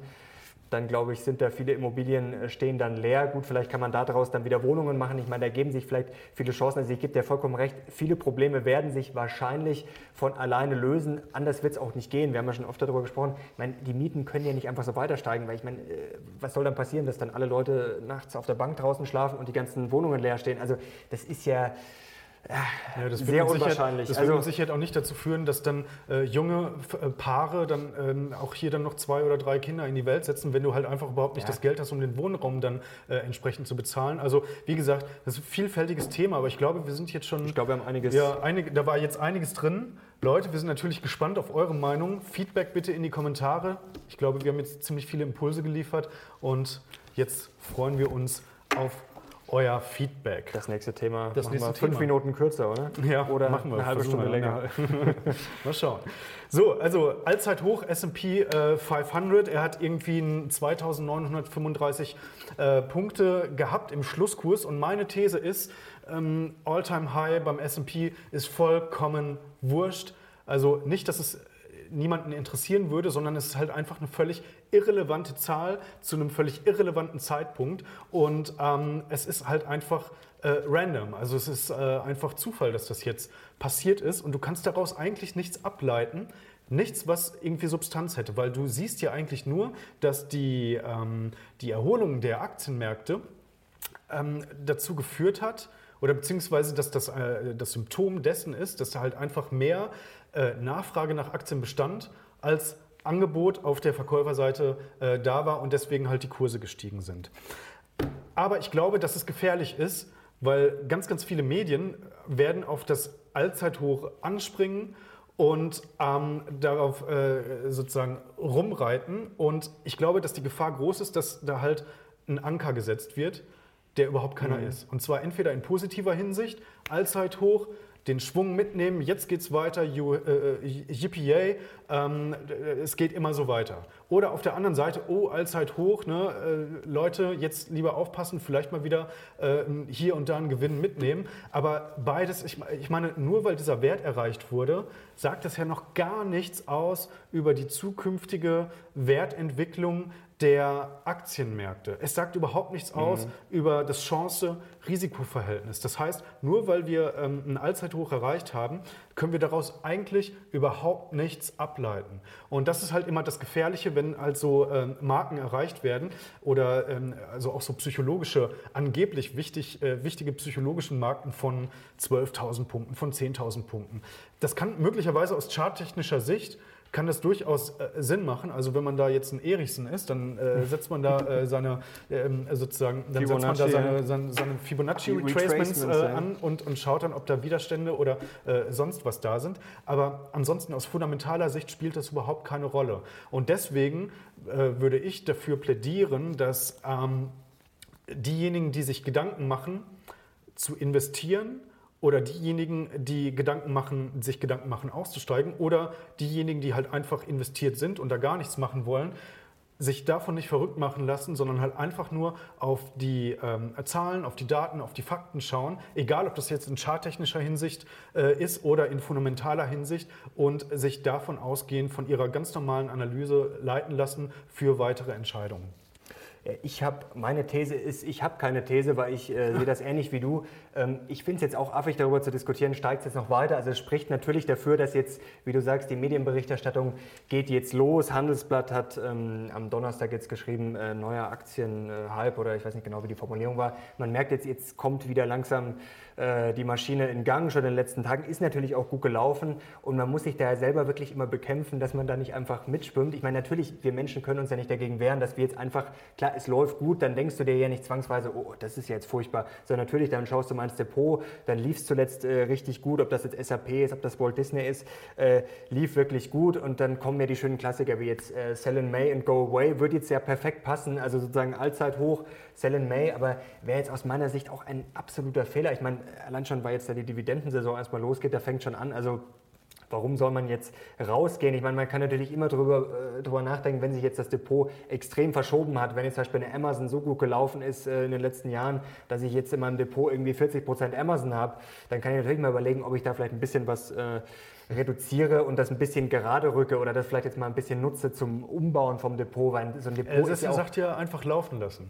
dann glaube ich, sind da viele Immobilien äh, stehen dann leer. Gut, vielleicht kann man daraus dann wieder Wohnungen machen. Ich meine, da geben sich vielleicht viele Chancen. Also ich gebe dir vollkommen recht, viele Probleme werden sich wahrscheinlich von alleine lösen. Anders wird es auch nicht gehen. Wir haben ja schon oft darüber gesprochen. Ich meine, die Mieten können ja nicht einfach so weiter steigen, weil ich meine, äh, was soll dann passieren, dass dann alle Leute nachts auf der Bank draußen schlafen und die ganzen Wohnungen leer stehen? Also das ist ja ja, das sehr unwahrscheinlich. Das also, wird mit Sicherheit auch nicht dazu führen, dass dann äh, junge äh, Paare dann ähm, auch hier dann noch zwei oder drei Kinder in die Welt setzen, wenn du halt einfach überhaupt nicht ja. das Geld hast, um den Wohnraum dann äh, entsprechend zu bezahlen. Also wie gesagt, das ist ein vielfältiges Thema, aber ich glaube, wir sind jetzt schon. Ich glaube, wir haben einiges. Ja, einige, da war jetzt einiges drin. Leute, wir sind natürlich gespannt auf eure Meinung. Feedback bitte in die Kommentare. Ich glaube, wir haben jetzt ziemlich viele Impulse geliefert und jetzt freuen wir uns auf euer Feedback. Das nächste Thema das machen nächste wir fünf Thema. Minuten kürzer, oder? Ja, oder machen wir. eine halbe Stunde länger. [LAUGHS] mal schauen. So, also Allzeithoch S&P äh, 500. Er hat irgendwie 2935 äh, Punkte gehabt im Schlusskurs und meine These ist, ähm, All-Time High beim S&P ist vollkommen wurscht. Also nicht, dass es niemanden interessieren würde, sondern es ist halt einfach eine völlig irrelevante Zahl zu einem völlig irrelevanten Zeitpunkt. Und ähm, es ist halt einfach äh, random. Also es ist äh, einfach Zufall, dass das jetzt passiert ist. Und du kannst daraus eigentlich nichts ableiten. Nichts, was irgendwie Substanz hätte, weil du siehst ja eigentlich nur, dass die, ähm, die Erholung der Aktienmärkte ähm, dazu geführt hat, oder beziehungsweise dass das äh, das Symptom dessen ist, dass da halt einfach mehr äh, Nachfrage nach Aktien bestand, als Angebot auf der Verkäuferseite äh, da war und deswegen halt die Kurse gestiegen sind. Aber ich glaube, dass es gefährlich ist, weil ganz, ganz viele Medien werden auf das Allzeithoch anspringen und ähm, darauf äh, sozusagen rumreiten. Und ich glaube, dass die Gefahr groß ist, dass da halt ein Anker gesetzt wird, der überhaupt keiner mhm. ist. Und zwar entweder in positiver Hinsicht, Allzeithoch, den Schwung mitnehmen, jetzt geht es weiter, äh, yippie, ähm, es geht immer so weiter. Oder auf der anderen Seite, oh, allzeit hoch, ne, äh, Leute, jetzt lieber aufpassen, vielleicht mal wieder äh, hier und da einen Gewinn mitnehmen. Aber beides, ich, ich meine, nur weil dieser Wert erreicht wurde, sagt das ja noch gar nichts aus über die zukünftige Wertentwicklung der Aktienmärkte. Es sagt überhaupt nichts mhm. aus über das Chance-Risikoverhältnis. Das heißt, nur weil wir ähm, ein Allzeithoch erreicht haben, können wir daraus eigentlich überhaupt nichts ableiten. Und das ist halt immer das Gefährliche, wenn also ähm, Marken erreicht werden oder ähm, also auch so psychologische, angeblich wichtig, äh, wichtige psychologische Marken von 12.000 Punkten, von 10.000 Punkten. Das kann möglicherweise aus charttechnischer Sicht kann das durchaus äh, Sinn machen. Also wenn man da jetzt ein Erichsen ist, dann äh, setzt man da äh, seine ähm, sozusagen, dann setzt man da seine, seine, seine Fibonacci Retracements äh, an und, und schaut dann, ob da Widerstände oder äh, sonst was da sind. Aber ansonsten aus fundamentaler Sicht spielt das überhaupt keine Rolle. Und deswegen äh, würde ich dafür plädieren, dass ähm, diejenigen, die sich Gedanken machen, zu investieren, oder diejenigen, die Gedanken machen, sich Gedanken machen, auszusteigen oder diejenigen, die halt einfach investiert sind und da gar nichts machen wollen, sich davon nicht verrückt machen lassen, sondern halt einfach nur auf die ähm, Zahlen, auf die Daten, auf die Fakten schauen, egal ob das jetzt in charttechnischer Hinsicht äh, ist oder in fundamentaler Hinsicht und sich davon ausgehend von ihrer ganz normalen Analyse leiten lassen für weitere Entscheidungen. Ich habe, meine These ist, ich habe keine These, weil ich äh, sehe das ähnlich wie du. Ähm, ich finde es jetzt auch affig, darüber zu diskutieren, steigt es jetzt noch weiter. Also es spricht natürlich dafür, dass jetzt, wie du sagst, die Medienberichterstattung geht jetzt los. Handelsblatt hat ähm, am Donnerstag jetzt geschrieben, äh, neuer Aktienhype oder ich weiß nicht genau, wie die Formulierung war. Man merkt jetzt, jetzt kommt wieder langsam äh, die Maschine in Gang, schon in den letzten Tagen, ist natürlich auch gut gelaufen und man muss sich da selber wirklich immer bekämpfen, dass man da nicht einfach mitschwimmt. Ich meine, natürlich, wir Menschen können uns ja nicht dagegen wehren, dass wir jetzt einfach, klar, es läuft gut, dann denkst du dir ja nicht zwangsweise, oh, das ist ja jetzt furchtbar, sondern natürlich, dann schaust du mal ins Depot, dann lief es zuletzt äh, richtig gut, ob das jetzt SAP ist, ob das Walt Disney ist, äh, lief wirklich gut und dann kommen ja die schönen Klassiker wie jetzt äh, Sell in May and Go Away, wird jetzt ja perfekt passen, also sozusagen Allzeithoch, Sell in May, aber wäre jetzt aus meiner Sicht auch ein absoluter Fehler. Ich meine, allein schon, weil jetzt da die Dividendensaison erstmal losgeht, da fängt schon an. Also Warum soll man jetzt rausgehen? Ich meine, man kann natürlich immer drüber, äh, drüber nachdenken, wenn sich jetzt das Depot extrem verschoben hat. Wenn jetzt zum Beispiel eine Amazon so gut gelaufen ist äh, in den letzten Jahren, dass ich jetzt in meinem Depot irgendwie 40% Amazon habe, dann kann ich natürlich mal überlegen, ob ich da vielleicht ein bisschen was äh, reduziere und das ein bisschen gerade rücke oder das vielleicht jetzt mal ein bisschen nutze zum Umbauen vom Depot, weil so ein Depot äh, ist ja auch... sagt ja einfach laufen lassen.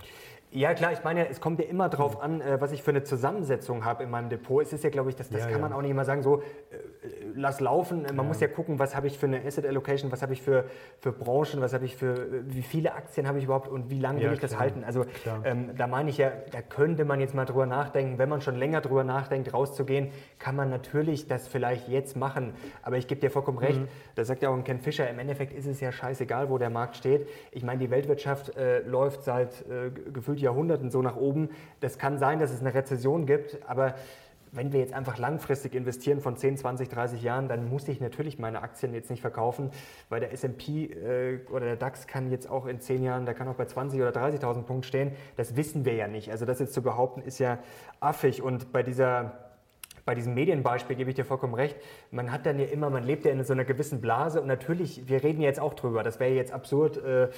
Ja, klar, ich meine, es kommt ja immer darauf an, äh, was ich für eine Zusammensetzung habe in meinem Depot. Es ist ja, glaube ich, das, das ja, kann ja. man auch nicht immer sagen, so, äh, lass laufen. Man ja. muss ja gucken, was habe ich für eine Asset Allocation, was habe ich für, für Branchen, was habe ich für, wie viele Aktien habe ich überhaupt und wie lange will ich klar. das halten. Also ähm, da meine ich ja, da könnte man jetzt mal drüber nachdenken, wenn man schon länger drüber nachdenkt, rauszugehen, kann man natürlich das vielleicht jetzt machen. Aber ich gebe dir vollkommen recht, mhm. da sagt ja auch ein Ken Fischer, im Endeffekt ist es ja scheißegal, wo der Markt steht. Ich meine, die Weltwirtschaft äh, läuft seit äh, gefühlt Jahrhunderten so nach oben. Das kann sein, dass es eine Rezession gibt, aber wenn wir jetzt einfach langfristig investieren von 10, 20, 30 Jahren, dann muss ich natürlich meine Aktien jetzt nicht verkaufen, weil der S&P äh, oder der DAX kann jetzt auch in 10 Jahren, der kann auch bei 20 oder 30.000 Punkten stehen. Das wissen wir ja nicht. Also das jetzt zu behaupten, ist ja affig. Und bei dieser bei diesem Medienbeispiel gebe ich dir vollkommen recht. Man hat dann ja immer, man lebt ja in so einer gewissen Blase und natürlich, wir reden jetzt auch drüber. Das wäre jetzt absurd, äh, äh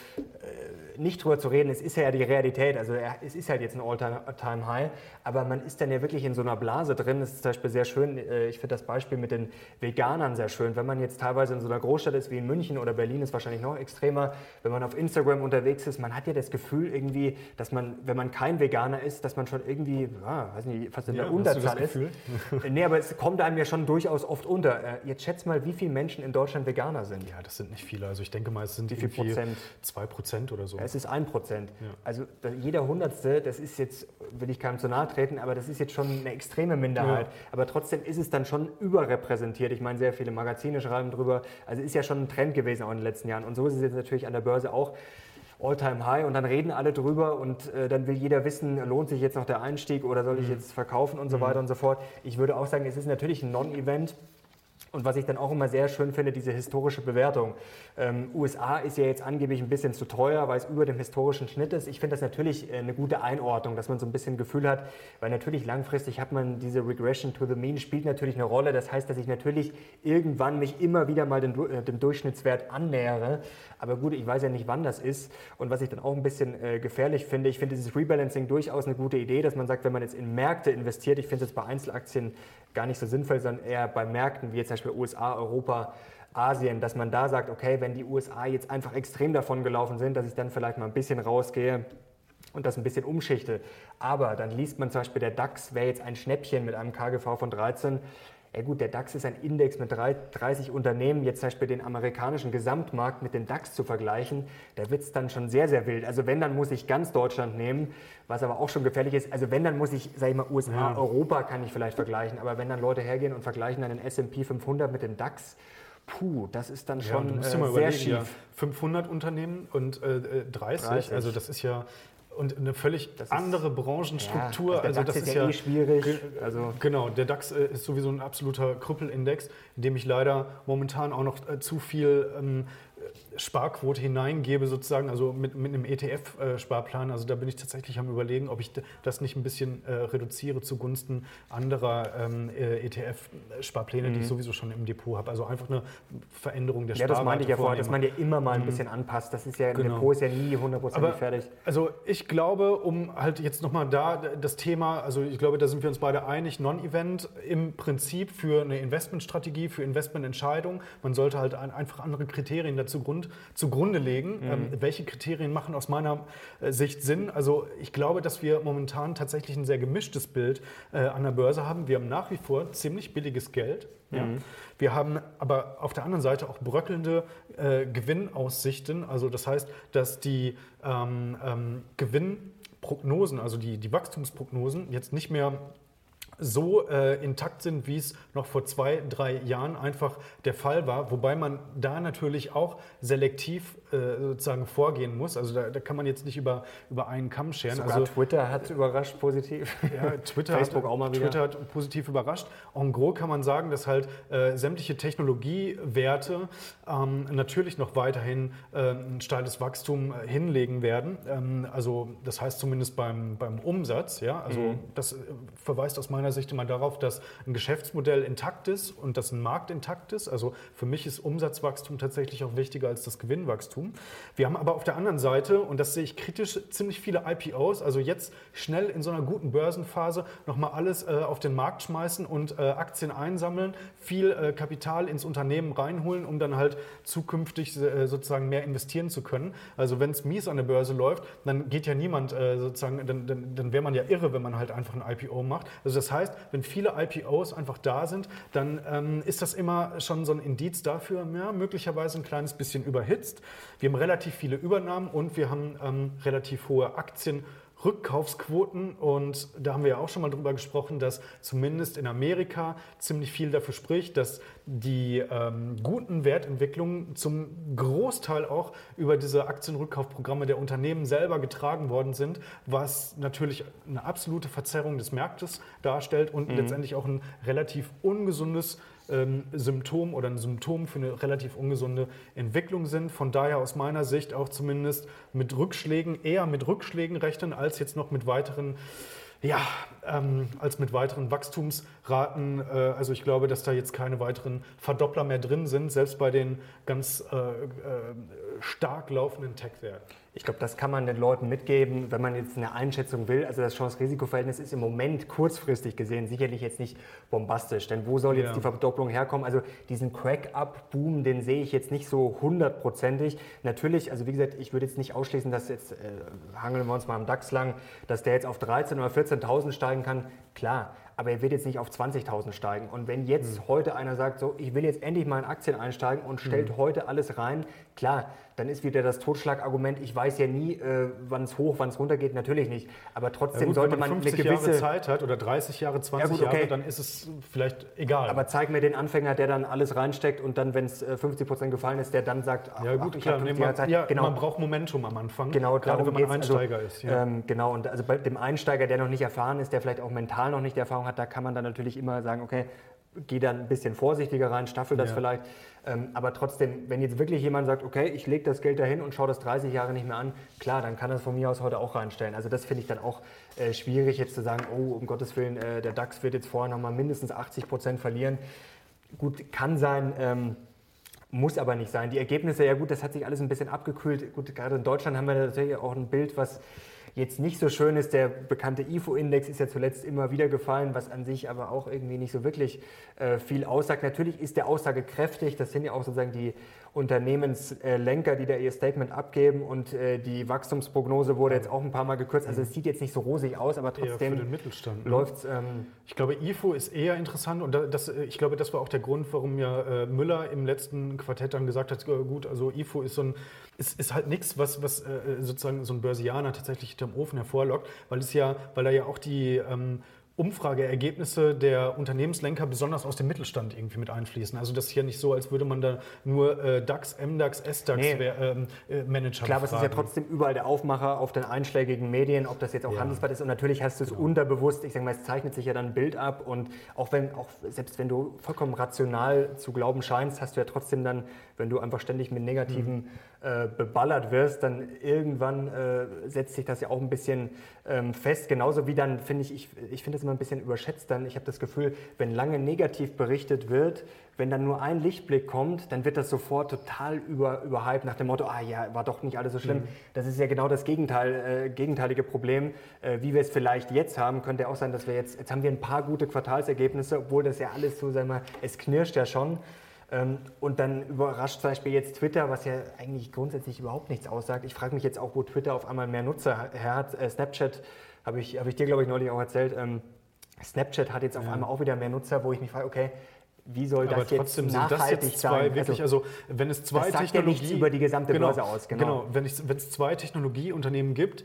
nicht drüber zu reden, es ist ja die Realität, also es ist halt jetzt ein All-Time-High, aber man ist dann ja wirklich in so einer Blase drin. Das ist zum Beispiel sehr schön, äh, ich finde das Beispiel mit den Veganern sehr schön. Wenn man jetzt teilweise in so einer Großstadt ist wie in München oder Berlin, ist wahrscheinlich noch extremer, wenn man auf Instagram unterwegs ist, man hat ja das Gefühl irgendwie, dass man, wenn man kein Veganer ist, dass man schon irgendwie, ja, weiß nicht, fast in der ja, Unterzahl ist. [LAUGHS] nee, aber es kommt einem ja schon durchaus oft unter. Äh, jetzt schätzt mal, wie viele Menschen in Deutschland Veganer sind. Ja, das sind nicht viele. Also ich denke mal, es sind wie viel Prozent? Zwei Prozent oder so. Es ist ein Prozent. Ja. Also jeder Hundertste, das ist jetzt, will ich keinem zu nahe treten, aber das ist jetzt schon eine extreme Minderheit. Ja. Aber trotzdem ist es dann schon überrepräsentiert. Ich meine, sehr viele Magazine schreiben drüber. Also ist ja schon ein Trend gewesen auch in den letzten Jahren. Und so ist es jetzt natürlich an der Börse auch. All-Time-High und dann reden alle drüber und äh, dann will jeder wissen, lohnt sich jetzt noch der Einstieg oder soll ich mhm. jetzt verkaufen und so mhm. weiter und so fort. Ich würde auch sagen, es ist natürlich ein Non-Event. Und was ich dann auch immer sehr schön finde, diese historische Bewertung. Ähm, USA ist ja jetzt angeblich ein bisschen zu teuer, weil es über dem historischen Schnitt ist. Ich finde das natürlich äh, eine gute Einordnung, dass man so ein bisschen Gefühl hat, weil natürlich langfristig hat man diese Regression to the Mean, spielt natürlich eine Rolle. Das heißt, dass ich natürlich irgendwann mich immer wieder mal dem, äh, dem Durchschnittswert annähere. Aber gut, ich weiß ja nicht, wann das ist. Und was ich dann auch ein bisschen äh, gefährlich finde, ich finde dieses Rebalancing durchaus eine gute Idee, dass man sagt, wenn man jetzt in Märkte investiert, ich finde es jetzt bei Einzelaktien gar nicht so sinnvoll, sondern eher bei Märkten wie jetzt Beispiel USA, Europa, Asien, dass man da sagt, okay, wenn die USA jetzt einfach extrem davon gelaufen sind, dass ich dann vielleicht mal ein bisschen rausgehe und das ein bisschen umschichte. Aber dann liest man zum Beispiel, der DAX wäre jetzt ein Schnäppchen mit einem KGV von 13 ja gut, der DAX ist ein Index mit 30 Unternehmen, jetzt zum Beispiel den amerikanischen Gesamtmarkt mit dem DAX zu vergleichen, da wird es dann schon sehr, sehr wild. Also wenn, dann muss ich ganz Deutschland nehmen, was aber auch schon gefährlich ist. Also wenn, dann muss ich, sage ich mal, USA, ja. Europa kann ich vielleicht vergleichen, aber wenn dann Leute hergehen und vergleichen dann den S&P 500 mit dem DAX, Puh, das ist dann schon ja, äh, sehr schief. Ja, 500 Unternehmen und äh, 30, 30, also das ist ja und eine völlig das andere Branchenstruktur. Ja, also, das ist, ja, eh schwierig. Also genau, der DAX äh, ist sowieso ein absoluter Krüppelindex, in dem ich leider momentan auch noch äh, zu viel ähm, Sparquote hineingebe, sozusagen, also mit, mit einem ETF-Sparplan. Also da bin ich tatsächlich am Überlegen, ob ich das nicht ein bisschen äh, reduziere zugunsten anderer ähm, äh, ETF-Sparpläne, mhm. die ich mhm. sowieso schon im Depot habe. Also einfach eine Veränderung der Sparrate. Ja, das meinte ich ja vorher, dass man ja immer mal ein mhm. bisschen anpasst. Das ist ja, genau. Depot ist ja nie hundertprozentig fertig. Also ich glaube, um halt jetzt nochmal da das Thema, also ich glaube, da sind wir uns beide einig, Non-Event im Prinzip für eine Investmentstrategie, für Investmententscheidungen. Man sollte halt ein, einfach andere Kriterien dazu grund, zugrunde legen. Mhm. Ähm, welche Kriterien machen aus meiner äh, Sicht Sinn? Also ich glaube, dass wir momentan tatsächlich ein sehr gemischtes Bild äh, an der Börse haben. Wir haben nach wie vor ziemlich billiges Geld. Ja. Mhm. Wir haben aber auf der anderen Seite auch bröckelnde äh, Gewinnaussichten. Also das heißt, dass die ähm, ähm, Gewinnprognosen, also die, die Wachstumsprognosen jetzt nicht mehr so äh, intakt sind, wie es noch vor zwei, drei Jahren einfach der Fall war. Wobei man da natürlich auch selektiv äh, sozusagen vorgehen muss. Also da, da, kann man jetzt nicht über, über einen Kamm scheren. Sogar also, Twitter hat überrascht positiv. Ja, Twitter, Facebook hat, auch mal wieder. Twitter hat positiv überrascht. En gros kann man sagen, dass halt äh, sämtliche Technologiewerte ähm, natürlich noch weiterhin äh, ein steiles Wachstum äh, hinlegen werden. Ähm, also das heißt zumindest beim, beim Umsatz. Ja? Also mhm. das äh, verweist aus meiner meiner Sicht immer darauf, dass ein Geschäftsmodell intakt ist und dass ein Markt intakt ist. Also für mich ist Umsatzwachstum tatsächlich auch wichtiger als das Gewinnwachstum. Wir haben aber auf der anderen Seite, und das sehe ich kritisch, ziemlich viele IPOs, also jetzt schnell in so einer guten Börsenphase nochmal alles äh, auf den Markt schmeißen und äh, Aktien einsammeln, viel äh, Kapital ins Unternehmen reinholen, um dann halt zukünftig äh, sozusagen mehr investieren zu können. Also wenn es mies an der Börse läuft, dann geht ja niemand äh, sozusagen, dann, dann, dann wäre man ja irre, wenn man halt einfach ein IPO macht. Also das heißt, heißt, wenn viele IPOs einfach da sind, dann ähm, ist das immer schon so ein Indiz dafür, ja, möglicherweise ein kleines bisschen überhitzt. Wir haben relativ viele Übernahmen und wir haben ähm, relativ hohe Aktien. Rückkaufsquoten und da haben wir ja auch schon mal drüber gesprochen, dass zumindest in Amerika ziemlich viel dafür spricht, dass die ähm, guten Wertentwicklungen zum Großteil auch über diese Aktienrückkaufprogramme der Unternehmen selber getragen worden sind, was natürlich eine absolute Verzerrung des Marktes darstellt und mhm. letztendlich auch ein relativ ungesundes ähm, Symptom oder ein Symptom für eine relativ ungesunde Entwicklung sind. Von daher aus meiner Sicht auch zumindest mit Rückschlägen, eher mit Rückschlägen rechnen, als jetzt noch mit weiteren ja, ähm, als mit weiteren Wachstumsraten. Äh, also ich glaube, dass da jetzt keine weiteren Verdoppler mehr drin sind, selbst bei den ganz äh, äh, stark laufenden Tech-Werten. Ich glaube, das kann man den Leuten mitgeben, wenn man jetzt eine Einschätzung will. Also das Chance-Risiko-Verhältnis ist im Moment kurzfristig gesehen sicherlich jetzt nicht bombastisch. Denn wo soll jetzt ja. die Verdopplung herkommen? Also diesen Crack-Up-Boom, den sehe ich jetzt nicht so hundertprozentig. Natürlich, also wie gesagt, ich würde jetzt nicht ausschließen, dass jetzt, äh, hangeln wir uns mal am DAX lang, dass der jetzt auf 13.000 oder 14.000 steigen kann. Klar, aber er wird jetzt nicht auf 20.000 steigen. Und wenn jetzt mhm. heute einer sagt, so, ich will jetzt endlich mal in Aktien einsteigen und stellt mhm. heute alles rein, klar, dann ist wieder das Totschlagargument, ich weiß ja nie, äh, wann es hoch, wann es runter geht, natürlich nicht. Aber trotzdem ja gut, sollte man, man 50 eine gewisse Jahre Zeit hat oder 30 Jahre, 20 ja gut, okay. Jahre, dann ist es vielleicht egal. Aber zeig mir den Anfänger, der dann alles reinsteckt und dann, wenn es 50 Prozent gefallen ist, der dann sagt, ach, ja gut, ach, klar, nee, man, Zeit. Ja, genau. man braucht Momentum am Anfang, genau, gerade wenn man also, Einsteiger also, ist. Ja. Ähm, genau, und also bei dem Einsteiger, der noch nicht erfahren ist, der vielleicht auch mental noch nicht die Erfahrung hat, da kann man dann natürlich immer sagen, okay, geh dann ein bisschen vorsichtiger rein, staffel das ja. vielleicht. Ähm, aber trotzdem, wenn jetzt wirklich jemand sagt, okay, ich lege das Geld dahin und schaue das 30 Jahre nicht mehr an, klar, dann kann das von mir aus heute auch reinstellen. Also das finde ich dann auch äh, schwierig, jetzt zu sagen, oh, um Gottes Willen, äh, der DAX wird jetzt vorher nochmal mindestens 80 Prozent verlieren. Gut, kann sein. Ähm, muss aber nicht sein. Die Ergebnisse, ja gut, das hat sich alles ein bisschen abgekühlt. Gut, gerade in Deutschland haben wir natürlich auch ein Bild, was jetzt nicht so schön ist. Der bekannte IFO-Index ist ja zuletzt immer wieder gefallen, was an sich aber auch irgendwie nicht so wirklich äh, viel aussagt. Natürlich ist der aussagekräftig, das sind ja auch sozusagen die Unternehmenslenker, die da ihr Statement abgeben und äh, die Wachstumsprognose wurde jetzt auch ein paar Mal gekürzt. Also es sieht jetzt nicht so rosig aus, aber trotzdem ne? läuft es. Ähm ich glaube, IFO ist eher interessant und das, ich glaube, das war auch der Grund, warum ja äh, Müller im letzten Quartett dann gesagt hat, gut, also IFO ist so ein ist, ist halt nichts, was, was äh, sozusagen so ein Börsianer tatsächlich hinterm Ofen hervorlockt, weil es ja, weil er ja auch die ähm, Umfrageergebnisse der Unternehmenslenker besonders aus dem Mittelstand irgendwie mit einfließen. Also das ist ja nicht so, als würde man da nur äh, DAX, MDAX, SDAX nee. ähm, äh, Manager Klar, aber es ist ja trotzdem überall der Aufmacher auf den einschlägigen Medien, ob das jetzt auch ja. Handelsblatt ist. Und natürlich hast du es genau. unterbewusst, ich sage mal, es zeichnet sich ja dann ein Bild ab. Und auch wenn, auch selbst wenn du vollkommen rational zu glauben scheinst, hast du ja trotzdem dann, wenn du einfach ständig mit negativen mhm äh, beballert wirst, dann irgendwann äh, setzt sich das ja auch ein bisschen ähm, fest. Genauso wie dann, finde ich, ich, ich finde das immer ein bisschen überschätzt dann. Ich habe das Gefühl, wenn lange negativ berichtet wird, wenn dann nur ein Lichtblick kommt, dann wird das sofort total über, überhyped nach dem Motto, ah ja, war doch nicht alles so schlimm. Mhm. Das ist ja genau das Gegenteil, äh, gegenteilige Problem. Äh, wie wir es vielleicht jetzt haben, könnte auch sein, dass wir jetzt, jetzt haben wir ein paar gute Quartalsergebnisse, obwohl das ja alles so, sagen wir, es knirscht ja schon. Ähm, und dann überrascht zum Beispiel jetzt Twitter, was ja eigentlich grundsätzlich überhaupt nichts aussagt. Ich frage mich jetzt auch, wo Twitter auf einmal mehr Nutzer hat. Äh, Snapchat habe ich, hab ich dir, glaube ich, neulich auch erzählt. Ähm, Snapchat hat jetzt auf ja. einmal auch wieder mehr Nutzer, wo ich mich frage, okay, wie soll das Aber jetzt nachhaltig sind das jetzt zwei sein? Wirklich, also, also, wenn es zwei das sagt Technologie ja nichts über die gesamte genau, Börse aus. Genau, genau wenn, ich, wenn es zwei Technologieunternehmen gibt,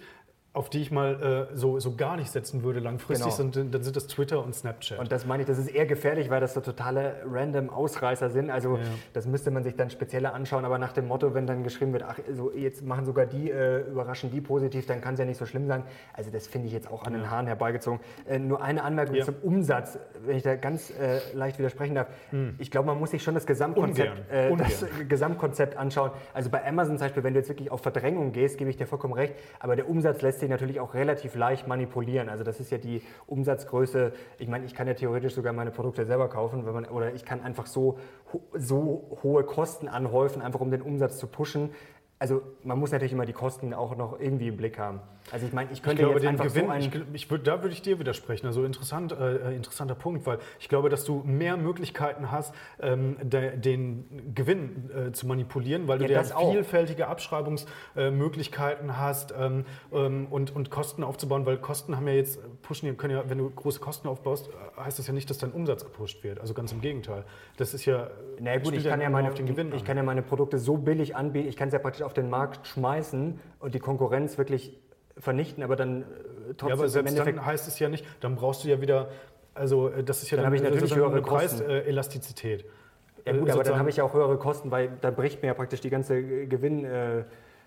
auf die ich mal äh, so, so gar nicht setzen würde langfristig, genau. sind, dann sind das Twitter und Snapchat. Und das meine ich, das ist eher gefährlich, weil das so totale random Ausreißer sind. Also ja. das müsste man sich dann spezieller anschauen, aber nach dem Motto, wenn dann geschrieben wird, ach, so, jetzt machen sogar die, äh, überraschen die positiv, dann kann es ja nicht so schlimm sein. Also das finde ich jetzt auch an den Haaren herbeigezogen. Äh, nur eine Anmerkung ja. zum Umsatz, wenn ich da ganz äh, leicht widersprechen darf. Hm. Ich glaube, man muss sich schon das Gesamtkonzept, äh, Ungern. das [LAUGHS] Gesamtkonzept anschauen. Also bei Amazon zum Beispiel, wenn du jetzt wirklich auf Verdrängung gehst, gebe ich dir vollkommen recht, aber der Umsatz lässt sich natürlich auch relativ leicht manipulieren. Also das ist ja die Umsatzgröße. Ich meine, ich kann ja theoretisch sogar meine Produkte selber kaufen, wenn man, oder ich kann einfach so, so hohe Kosten anhäufen, einfach um den Umsatz zu pushen. Also man muss natürlich immer die Kosten auch noch irgendwie im Blick haben. Also ich meine, ich könnte ich glaube, jetzt einfach Gewinn, so ich, ich würd, Da würde ich dir widersprechen. Also interessant, äh, äh, interessanter Punkt, weil ich glaube, dass du mehr Möglichkeiten hast, ähm, de, den Gewinn äh, zu manipulieren, weil du ja, vielfältige Abschreibungsmöglichkeiten äh, hast ähm, ähm, und, und Kosten aufzubauen, weil Kosten haben ja jetzt, pushen, können ja, wenn du große Kosten aufbaust, äh, heißt das ja nicht, dass dein Umsatz gepusht wird. Also ganz im Gegenteil. Das ist ja. Na gut, ich kann ja, meine, ich kann ja meine Produkte so billig anbieten, ich kann es ja praktisch auf den Markt schmeißen und die Konkurrenz wirklich vernichten, aber dann trotzdem. Äh, ja, aber selbst dann heißt es ja nicht, dann brauchst du ja wieder, also äh, das ist ja dann, dann, ich natürlich höhere Preiselastizität. Ja gut, aber dann habe ich ja auch höhere Kosten, weil da bricht mir ja praktisch die ganze Gewinn. Äh,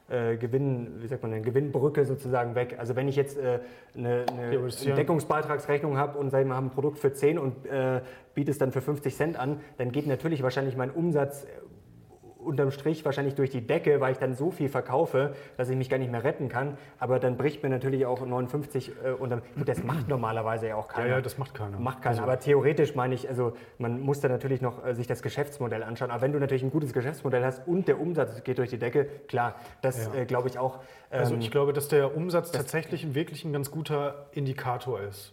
äh, Gewinn, wie sagt man denn, Gewinnbrücke sozusagen weg. Also wenn ich jetzt äh, eine, eine Deckungsbeitragsrechnung habe und sage, wir haben ein Produkt für 10 und äh, biete es dann für 50 Cent an, dann geht natürlich wahrscheinlich mein Umsatz unterm Strich wahrscheinlich durch die Decke, weil ich dann so viel verkaufe, dass ich mich gar nicht mehr retten kann. Aber dann bricht mir natürlich auch 59 äh, unterm. Gut, das macht normalerweise ja auch keiner. Ja, ja, das macht keiner. Macht keiner. Also, aber theoretisch meine ich, also man muss da natürlich noch äh, sich das Geschäftsmodell anschauen. Aber wenn du natürlich ein gutes Geschäftsmodell hast und der Umsatz geht durch die Decke, klar, das ja. äh, glaube ich auch. Ähm, also ich glaube, dass der Umsatz tatsächlich wirklich ein ganz guter Indikator ist.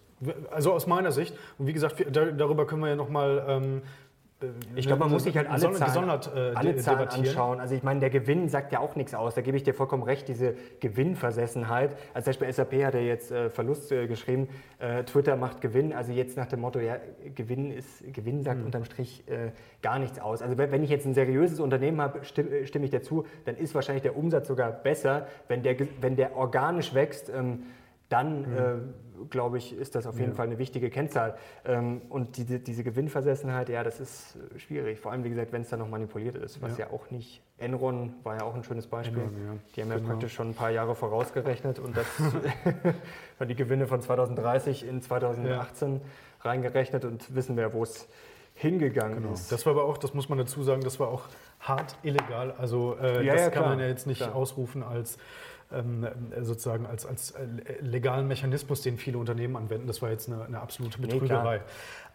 Also aus meiner Sicht. Und wie gesagt, darüber können wir ja nochmal ähm, äh, ich glaube, man muss sich halt alle Zahlen, gesondert, äh, alle Zahlen anschauen. Also ich meine, der Gewinn sagt ja auch nichts aus. Da gebe ich dir vollkommen recht, diese Gewinnversessenheit. Also zum Beispiel SAP hat ja jetzt äh, Verlust äh, geschrieben, äh, Twitter macht Gewinn. Also jetzt nach dem Motto, ja, Gewinn, ist, Gewinn sagt mhm. unterm Strich äh, gar nichts aus. Also wenn ich jetzt ein seriöses Unternehmen habe, stimme, stimme ich dazu, dann ist wahrscheinlich der Umsatz sogar besser, wenn der, wenn der organisch wächst. Ähm, dann mhm glaube ich, ist das auf jeden ja. Fall eine wichtige Kennzahl. Ähm, und diese, diese Gewinnversessenheit, ja, das ist äh, schwierig. Vor allem, wie gesagt, wenn es dann noch manipuliert ist, was ja. ja, auch nicht. Enron war ja auch ein schönes Beispiel. Enron, ja. Die haben ja genau. praktisch schon ein paar Jahre vorausgerechnet und das [LAUGHS] waren die Gewinne von 2030 in 2018 reingerechnet und wissen wir, wo es hingegangen genau. ist. Das war aber auch, das muss man dazu sagen, das war auch hart illegal. Also äh, das kann man ja jetzt nicht klar. ausrufen als sozusagen als, als äh, legalen Mechanismus, den viele Unternehmen anwenden. Das war jetzt eine, eine absolute Betrügerei. Nee,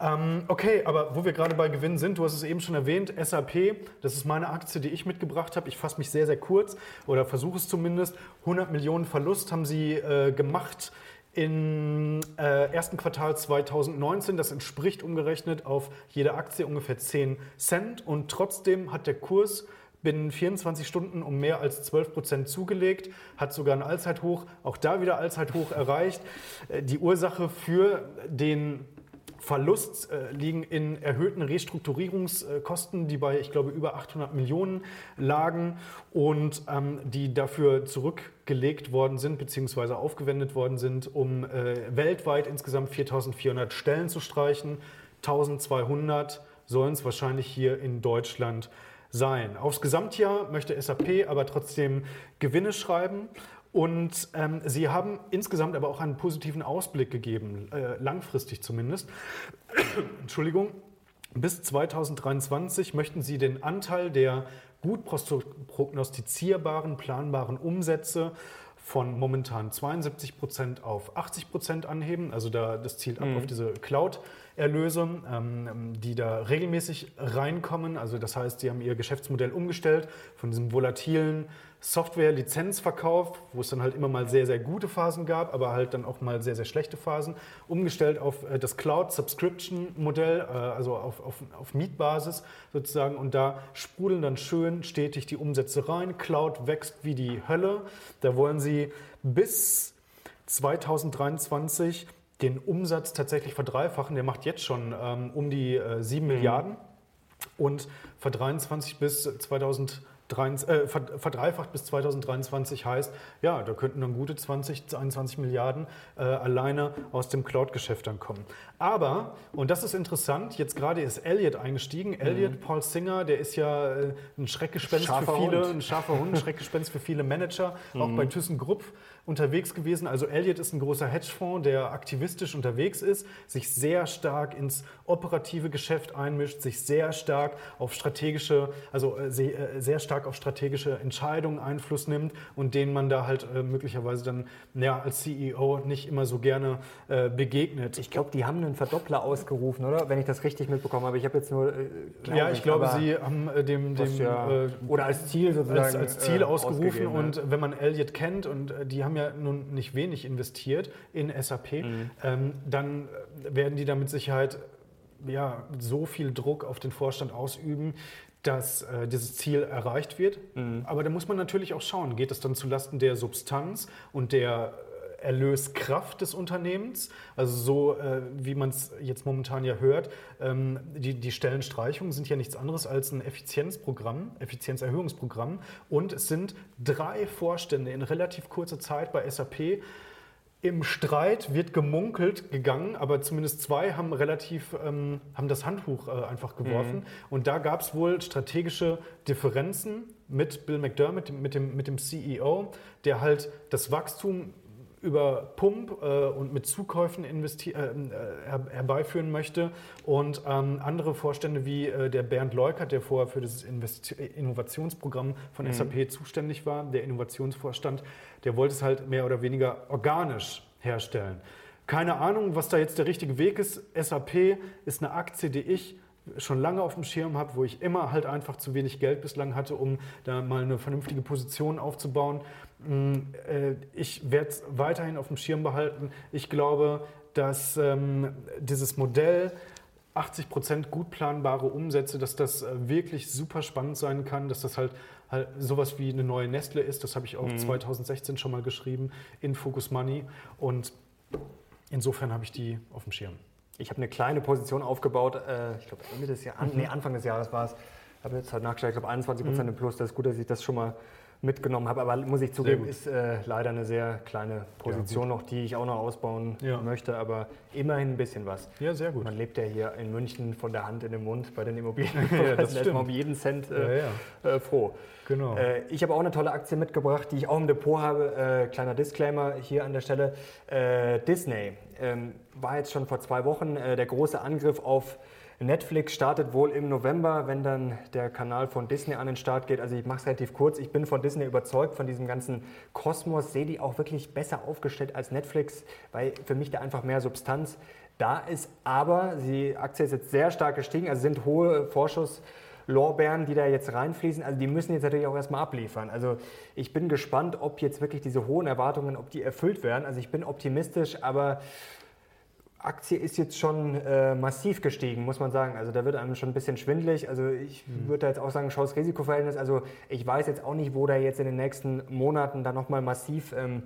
ähm, okay, aber wo wir gerade bei Gewinn sind, du hast es eben schon erwähnt, SAP, das ist meine Aktie, die ich mitgebracht habe. Ich fasse mich sehr, sehr kurz oder versuche es zumindest. 100 Millionen Verlust haben sie äh, gemacht im äh, ersten Quartal 2019. Das entspricht umgerechnet auf jede Aktie ungefähr 10 Cent. Und trotzdem hat der Kurs binnen 24 Stunden um mehr als 12 Prozent zugelegt, hat sogar ein Allzeithoch, auch da wieder Allzeithoch erreicht. Äh, die Ursache für den Verlust äh, liegen in erhöhten Restrukturierungskosten, die bei, ich glaube, über 800 Millionen lagen und ähm, die dafür zurückgelegt worden sind bzw. aufgewendet worden sind, um äh, weltweit insgesamt 4400 Stellen zu streichen. 1200 sollen es wahrscheinlich hier in Deutschland sein. Aufs Gesamtjahr möchte SAP aber trotzdem Gewinne schreiben. Und ähm, Sie haben insgesamt aber auch einen positiven Ausblick gegeben, äh, langfristig zumindest. [COUGHS] Entschuldigung. Bis 2023 möchten Sie den Anteil der gut prognostizierbaren, planbaren Umsätze von momentan 72 Prozent auf 80 Prozent anheben. Also da, das zielt ab mhm. auf diese Cloud-Erlöse, ähm, die da regelmäßig reinkommen. Also das heißt, sie haben ihr Geschäftsmodell umgestellt von diesem volatilen Software-Lizenzverkauf, wo es dann halt immer mal sehr, sehr gute Phasen gab, aber halt dann auch mal sehr, sehr schlechte Phasen, umgestellt auf äh, das Cloud-Subscription-Modell, äh, also auf, auf, auf Mietbasis sozusagen. Und da sprudeln dann schön stetig die Umsätze rein. Cloud wächst wie die Hölle. Da wollen sie bis 2023 den Umsatz tatsächlich verdreifachen. Der macht jetzt schon ähm, um die äh, 7 mhm. Milliarden und verdreiundzwanzig bis 2023 äh, verdreifacht bis 2023 heißt, ja, da könnten dann gute 20, 21 Milliarden äh, alleine aus dem Cloud-Geschäft dann kommen. Aber, und das ist interessant, jetzt gerade ist Elliot eingestiegen. Mhm. Elliot, Paul Singer, der ist ja äh, ein Schreckgespenst scharfer für viele, Hund. ein scharfer Hund, ein Schreckgespenst für viele Manager, mhm. auch bei ThyssenKrupp unterwegs gewesen. Also Elliott ist ein großer Hedgefonds, der aktivistisch unterwegs ist, sich sehr stark ins operative Geschäft einmischt, sich sehr stark auf strategische, also äh, äh, sehr stark auf strategische Entscheidungen Einfluss nimmt und denen man da halt äh, möglicherweise dann ja, als CEO nicht immer so gerne begegnet. Ich glaube, die haben einen Verdoppler ausgerufen, oder? Wenn ich das richtig mitbekommen habe. Ich habe jetzt nur. ja, ich glaube, sie haben dem, dem ja, oder als Ziel sozusagen als, als Ziel ausgerufen. Und wenn man Elliott kennt und die haben ja nun nicht wenig investiert in SAP, mhm. ähm, dann werden die da mit Sicherheit ja, so viel Druck auf den Vorstand ausüben, dass äh, dieses Ziel erreicht wird. Mhm. Aber da muss man natürlich auch schauen, geht es dann zulasten der Substanz und der Erlöskraft des Unternehmens. Also so, äh, wie man es jetzt momentan ja hört, ähm, die, die Stellenstreichungen sind ja nichts anderes als ein Effizienzprogramm, Effizienzerhöhungsprogramm. Und es sind drei Vorstände in relativ kurzer Zeit bei SAP im Streit wird gemunkelt gegangen, aber zumindest zwei haben relativ ähm, haben das Handtuch äh, einfach geworfen. Mhm. Und da gab es wohl strategische Differenzen mit Bill McDermott, mit dem, mit dem CEO, der halt das Wachstum über Pump äh, und mit Zukäufen äh, äh, her herbeiführen möchte. Und ähm, andere Vorstände wie äh, der Bernd Leukert, der vorher für das Investi Innovationsprogramm von mhm. SAP zuständig war, der Innovationsvorstand, der wollte es halt mehr oder weniger organisch herstellen. Keine Ahnung, was da jetzt der richtige Weg ist. SAP ist eine Aktie, die ich schon lange auf dem Schirm habe, wo ich immer halt einfach zu wenig Geld bislang hatte, um da mal eine vernünftige Position aufzubauen. Mm, äh, ich werde es weiterhin auf dem Schirm behalten. Ich glaube, dass ähm, dieses Modell 80 Prozent gut planbare Umsätze, dass das äh, wirklich super spannend sein kann, dass das halt, halt sowas wie eine neue Nestle ist. Das habe ich auch mhm. 2016 schon mal geschrieben in Focus Money und insofern habe ich die auf dem Schirm. Ich habe eine kleine Position aufgebaut, äh, ich glaube Ende des Jahres, mhm. nee, Anfang des Jahres war es. Ich habe jetzt halt nachgeschaut, ich glaube 21 Prozent mhm. im Plus. Das ist gut, dass ich das schon mal mitgenommen habe. Aber muss ich zugeben, ist äh, leider eine sehr kleine Position ja, noch, die ich auch noch ausbauen ja. möchte. Aber immerhin ein bisschen was. Ja, sehr gut. Man lebt ja hier in München von der Hand in den Mund bei den Immobilien. [LAUGHS] ja, das ist um jeden Cent äh, äh, froh. Genau. Äh, ich habe auch eine tolle Aktie mitgebracht, die ich auch im Depot habe. Äh, kleiner Disclaimer hier an der Stelle. Äh, Disney ähm, war jetzt schon vor zwei Wochen der große Angriff auf Netflix startet wohl im November, wenn dann der Kanal von Disney an den Start geht. Also ich mache es relativ kurz. Ich bin von Disney überzeugt, von diesem ganzen Kosmos. Sehe die auch wirklich besser aufgestellt als Netflix, weil für mich da einfach mehr Substanz da ist. Aber die Aktie ist jetzt sehr stark gestiegen, also sind hohe Vorschuss. Lorbeeren, die da jetzt reinfließen, also die müssen jetzt natürlich auch erstmal abliefern. Also ich bin gespannt, ob jetzt wirklich diese hohen Erwartungen, ob die erfüllt werden. Also ich bin optimistisch, aber Aktie ist jetzt schon äh, massiv gestiegen, muss man sagen. Also da wird einem schon ein bisschen schwindlig. Also ich mhm. würde jetzt auch sagen, Chance Risikoverhältnis. Also ich weiß jetzt auch nicht, wo da jetzt in den nächsten Monaten da nochmal massiv ähm,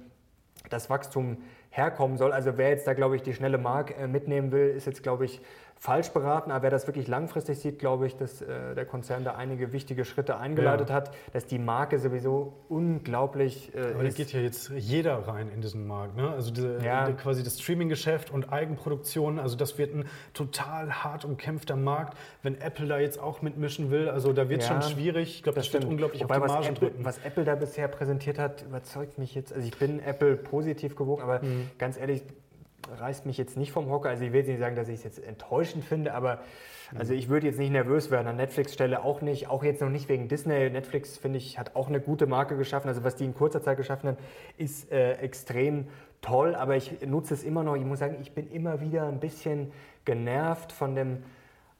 das Wachstum herkommen soll. Also wer jetzt da, glaube ich, die schnelle Mark äh, mitnehmen will, ist jetzt, glaube ich, falsch beraten. Aber wer das wirklich langfristig sieht, glaube ich, dass äh, der Konzern da einige wichtige Schritte eingeleitet ja. hat, dass die Marke sowieso unglaublich äh, Aber da geht ja jetzt jeder rein in diesen Markt. Ne? Also diese, ja. die, quasi das Streaming-Geschäft und Eigenproduktion, also das wird ein total hart umkämpfter Markt. Wenn Apple da jetzt auch mitmischen will, also da wird es ja, schon schwierig. Ich glaube, das, das wird unglaublich Wobei, auf die Margen drücken. Was Apple da bisher präsentiert hat, überzeugt mich jetzt. Also ich bin Apple positiv gewogen, aber mhm. ganz ehrlich, reißt mich jetzt nicht vom Hocker. Also ich will nicht sagen, dass ich es jetzt enttäuschend finde, aber also ich würde jetzt nicht nervös werden. An Netflix-Stelle auch nicht. Auch jetzt noch nicht wegen Disney. Netflix, finde ich, hat auch eine gute Marke geschaffen. Also was die in kurzer Zeit geschaffen haben, ist äh, extrem toll. Aber ich nutze es immer noch. Ich muss sagen, ich bin immer wieder ein bisschen genervt von dem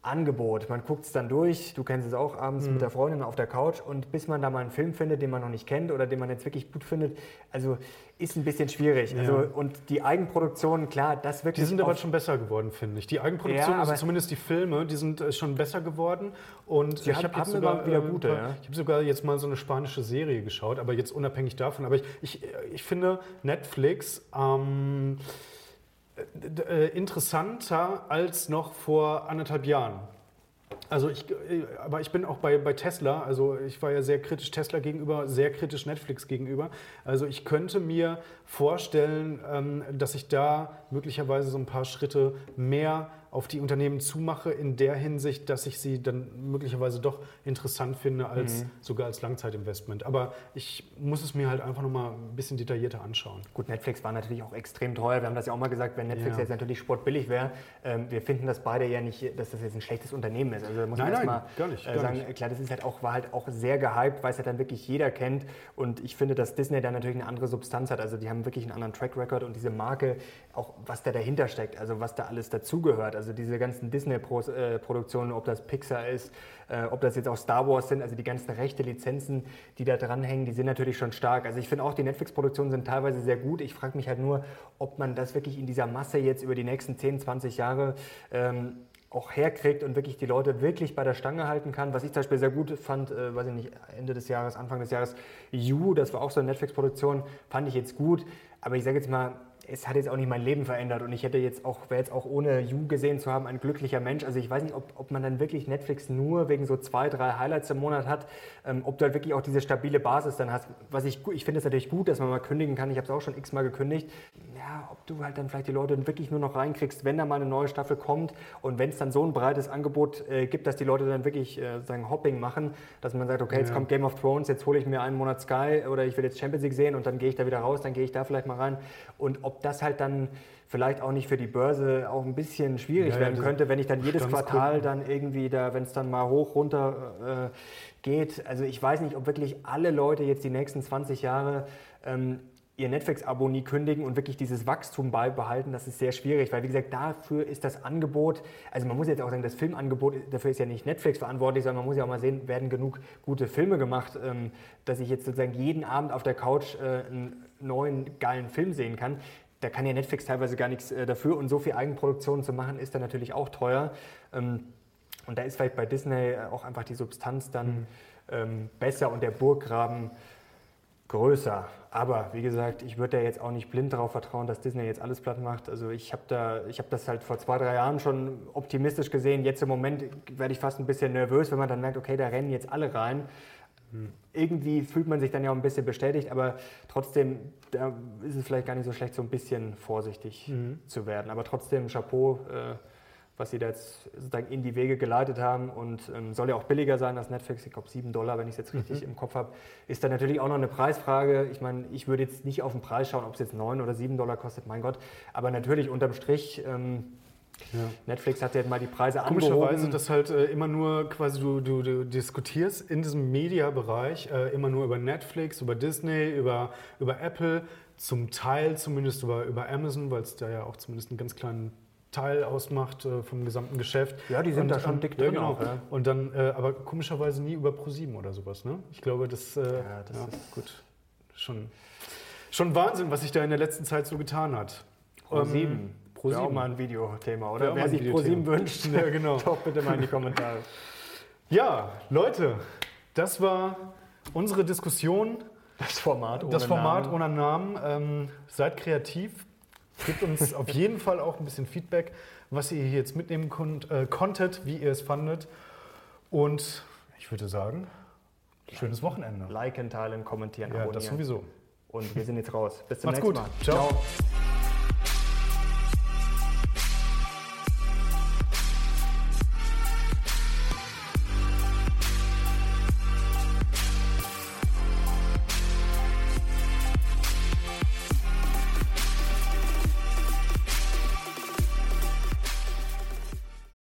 Angebot. Man guckt es dann durch, du kennst es auch abends mhm. mit der Freundin auf der Couch und bis man da mal einen Film findet, den man noch nicht kennt oder den man jetzt wirklich gut findet, also ist ein bisschen schwierig. Ja. Also, und die Eigenproduktion, klar, das wirklich. Die sind aber schon besser geworden, finde ich. Die Eigenproduktion, ja, also zumindest die Filme, die sind äh, schon besser geworden. Und ich habe jetzt sogar wieder gute. Äh, ja. Ich habe sogar jetzt mal so eine spanische Serie geschaut, aber jetzt unabhängig davon. Aber ich, ich, ich finde Netflix. Ähm, äh, interessanter als noch vor anderthalb Jahren. Also ich, äh, aber ich bin auch bei, bei Tesla, also ich war ja sehr kritisch Tesla gegenüber, sehr kritisch Netflix gegenüber. Also ich könnte mir vorstellen, ähm, dass ich da möglicherweise so ein paar Schritte mehr auf die Unternehmen zumache, in der Hinsicht, dass ich sie dann möglicherweise doch interessant finde, als mhm. sogar als Langzeitinvestment. Aber ich muss es mir halt einfach nochmal ein bisschen detaillierter anschauen. Gut, Netflix war natürlich auch extrem teuer. Wir haben das ja auch mal gesagt, wenn Netflix ja. jetzt natürlich sportbillig wäre. Ähm, wir finden das beide ja nicht, dass das jetzt ein schlechtes Unternehmen ist. Also muss nein, man gar nicht, äh, gar sagen, nicht. klar, das ist halt auch, war halt auch sehr gehypt, weil es halt dann wirklich jeder kennt. Und ich finde, dass Disney da natürlich eine andere Substanz hat. Also die haben wirklich einen anderen Track Record und diese Marke, auch was da dahinter steckt, also was da alles dazugehört. Also diese ganzen Disney Disney-Produktionen, ob das Pixar ist, äh, ob das jetzt auch Star Wars sind, also die ganzen rechte Lizenzen, die da dranhängen, die sind natürlich schon stark. Also ich finde auch, die Netflix-Produktionen sind teilweise sehr gut. Ich frage mich halt nur, ob man das wirklich in dieser Masse jetzt über die nächsten 10, 20 Jahre ähm, auch herkriegt und wirklich die Leute wirklich bei der Stange halten kann. Was ich zum Beispiel sehr gut fand, äh, weiß ich nicht, Ende des Jahres, Anfang des Jahres, You, das war auch so eine Netflix-Produktion, fand ich jetzt gut. Aber ich sage jetzt mal, es hat jetzt auch nicht mein Leben verändert und ich hätte jetzt auch, wäre jetzt auch ohne You gesehen zu haben, ein glücklicher Mensch. Also ich weiß nicht, ob, ob man dann wirklich Netflix nur wegen so zwei, drei Highlights im Monat hat, ähm, ob du halt wirklich auch diese stabile Basis dann hast. Was ich, ich finde es natürlich gut, dass man mal kündigen kann. Ich habe es auch schon x-mal gekündigt. Ja, ob du halt dann vielleicht die Leute wirklich nur noch reinkriegst, wenn da mal eine neue Staffel kommt und wenn es dann so ein breites Angebot äh, gibt, dass die Leute dann wirklich äh, sagen Hopping machen, dass man sagt, okay, jetzt ja. kommt Game of Thrones, jetzt hole ich mir einen Monat Sky oder ich will jetzt Champions League sehen und dann gehe ich da wieder raus, dann gehe ich da vielleicht mal rein. Und ob das halt dann vielleicht auch nicht für die Börse auch ein bisschen schwierig ja, werden könnte, wenn ich dann jedes Quartal dann irgendwie da, wenn es dann mal hoch, runter äh, geht. Also ich weiß nicht, ob wirklich alle Leute jetzt die nächsten 20 Jahre ähm, ihr Netflix-Abo nie kündigen und wirklich dieses Wachstum beibehalten, das ist sehr schwierig, weil wie gesagt, dafür ist das Angebot, also man muss jetzt auch sagen, das Filmangebot, dafür ist ja nicht Netflix verantwortlich, sondern man muss ja auch mal sehen, werden genug gute Filme gemacht, ähm, dass ich jetzt sozusagen jeden Abend auf der Couch äh, einen neuen geilen Film sehen kann da kann ja Netflix teilweise gar nichts äh, dafür und so viel Eigenproduktion zu machen, ist dann natürlich auch teuer. Ähm, und da ist vielleicht bei Disney äh, auch einfach die Substanz dann mhm. ähm, besser und der Burggraben größer. Aber wie gesagt, ich würde ja jetzt auch nicht blind darauf vertrauen, dass Disney jetzt alles platt macht. Also ich habe da, ich das halt vor zwei, drei Jahren schon optimistisch gesehen. Jetzt im Moment werde ich fast ein bisschen nervös, wenn man dann merkt, okay, da rennen jetzt alle rein. Irgendwie fühlt man sich dann ja auch ein bisschen bestätigt, aber trotzdem da ist es vielleicht gar nicht so schlecht, so ein bisschen vorsichtig mhm. zu werden. Aber trotzdem Chapeau, äh, was Sie da jetzt sozusagen in die Wege geleitet haben und ähm, soll ja auch billiger sein als Netflix. Ich glaube 7 Dollar, wenn ich es jetzt richtig mhm. im Kopf habe. Ist dann natürlich auch noch eine Preisfrage. Ich meine, ich würde jetzt nicht auf den Preis schauen, ob es jetzt 9 oder 7 Dollar kostet, mein Gott. Aber natürlich unterm Strich. Ähm, ja. Netflix hat ja mal die Preise Komischerweise, angehoben. dass halt äh, immer nur quasi du, du, du diskutierst in diesem Media-Bereich äh, immer nur über Netflix, über Disney, über, über Apple, zum Teil zumindest über, über Amazon, weil es da ja auch zumindest einen ganz kleinen Teil ausmacht äh, vom gesamten Geschäft. Ja, die sind und, da schon dick drin. Ja, genau. Auch, ja. Und dann, äh, aber komischerweise nie über ProSieben oder sowas. Ne? Ich glaube, das, äh, ja, das ist gut. Schon, schon Wahnsinn, was sich da in der letzten Zeit so getan hat. ProSieben. Ähm, ProSieben. Wäre auch mal ein Videothema, oder? Wer sich ProSieben wünscht, ja, genau. [LAUGHS] top bitte mal in die Kommentare. Ja, Leute, das war unsere Diskussion. Das Format ohne das Format Namen. ohne Namen. Ähm, seid kreativ, Gebt uns auf jeden Fall auch ein bisschen Feedback, was ihr hier jetzt mitnehmen konnt, äh, konntet, wie ihr es fandet. Und ich würde sagen, schönes Wochenende. Liken, teilen, kommentieren, ja, abonnieren. das sowieso. Und wir sind jetzt raus. Bis zum Macht's nächsten gut. Mal. Ciao. Ciao.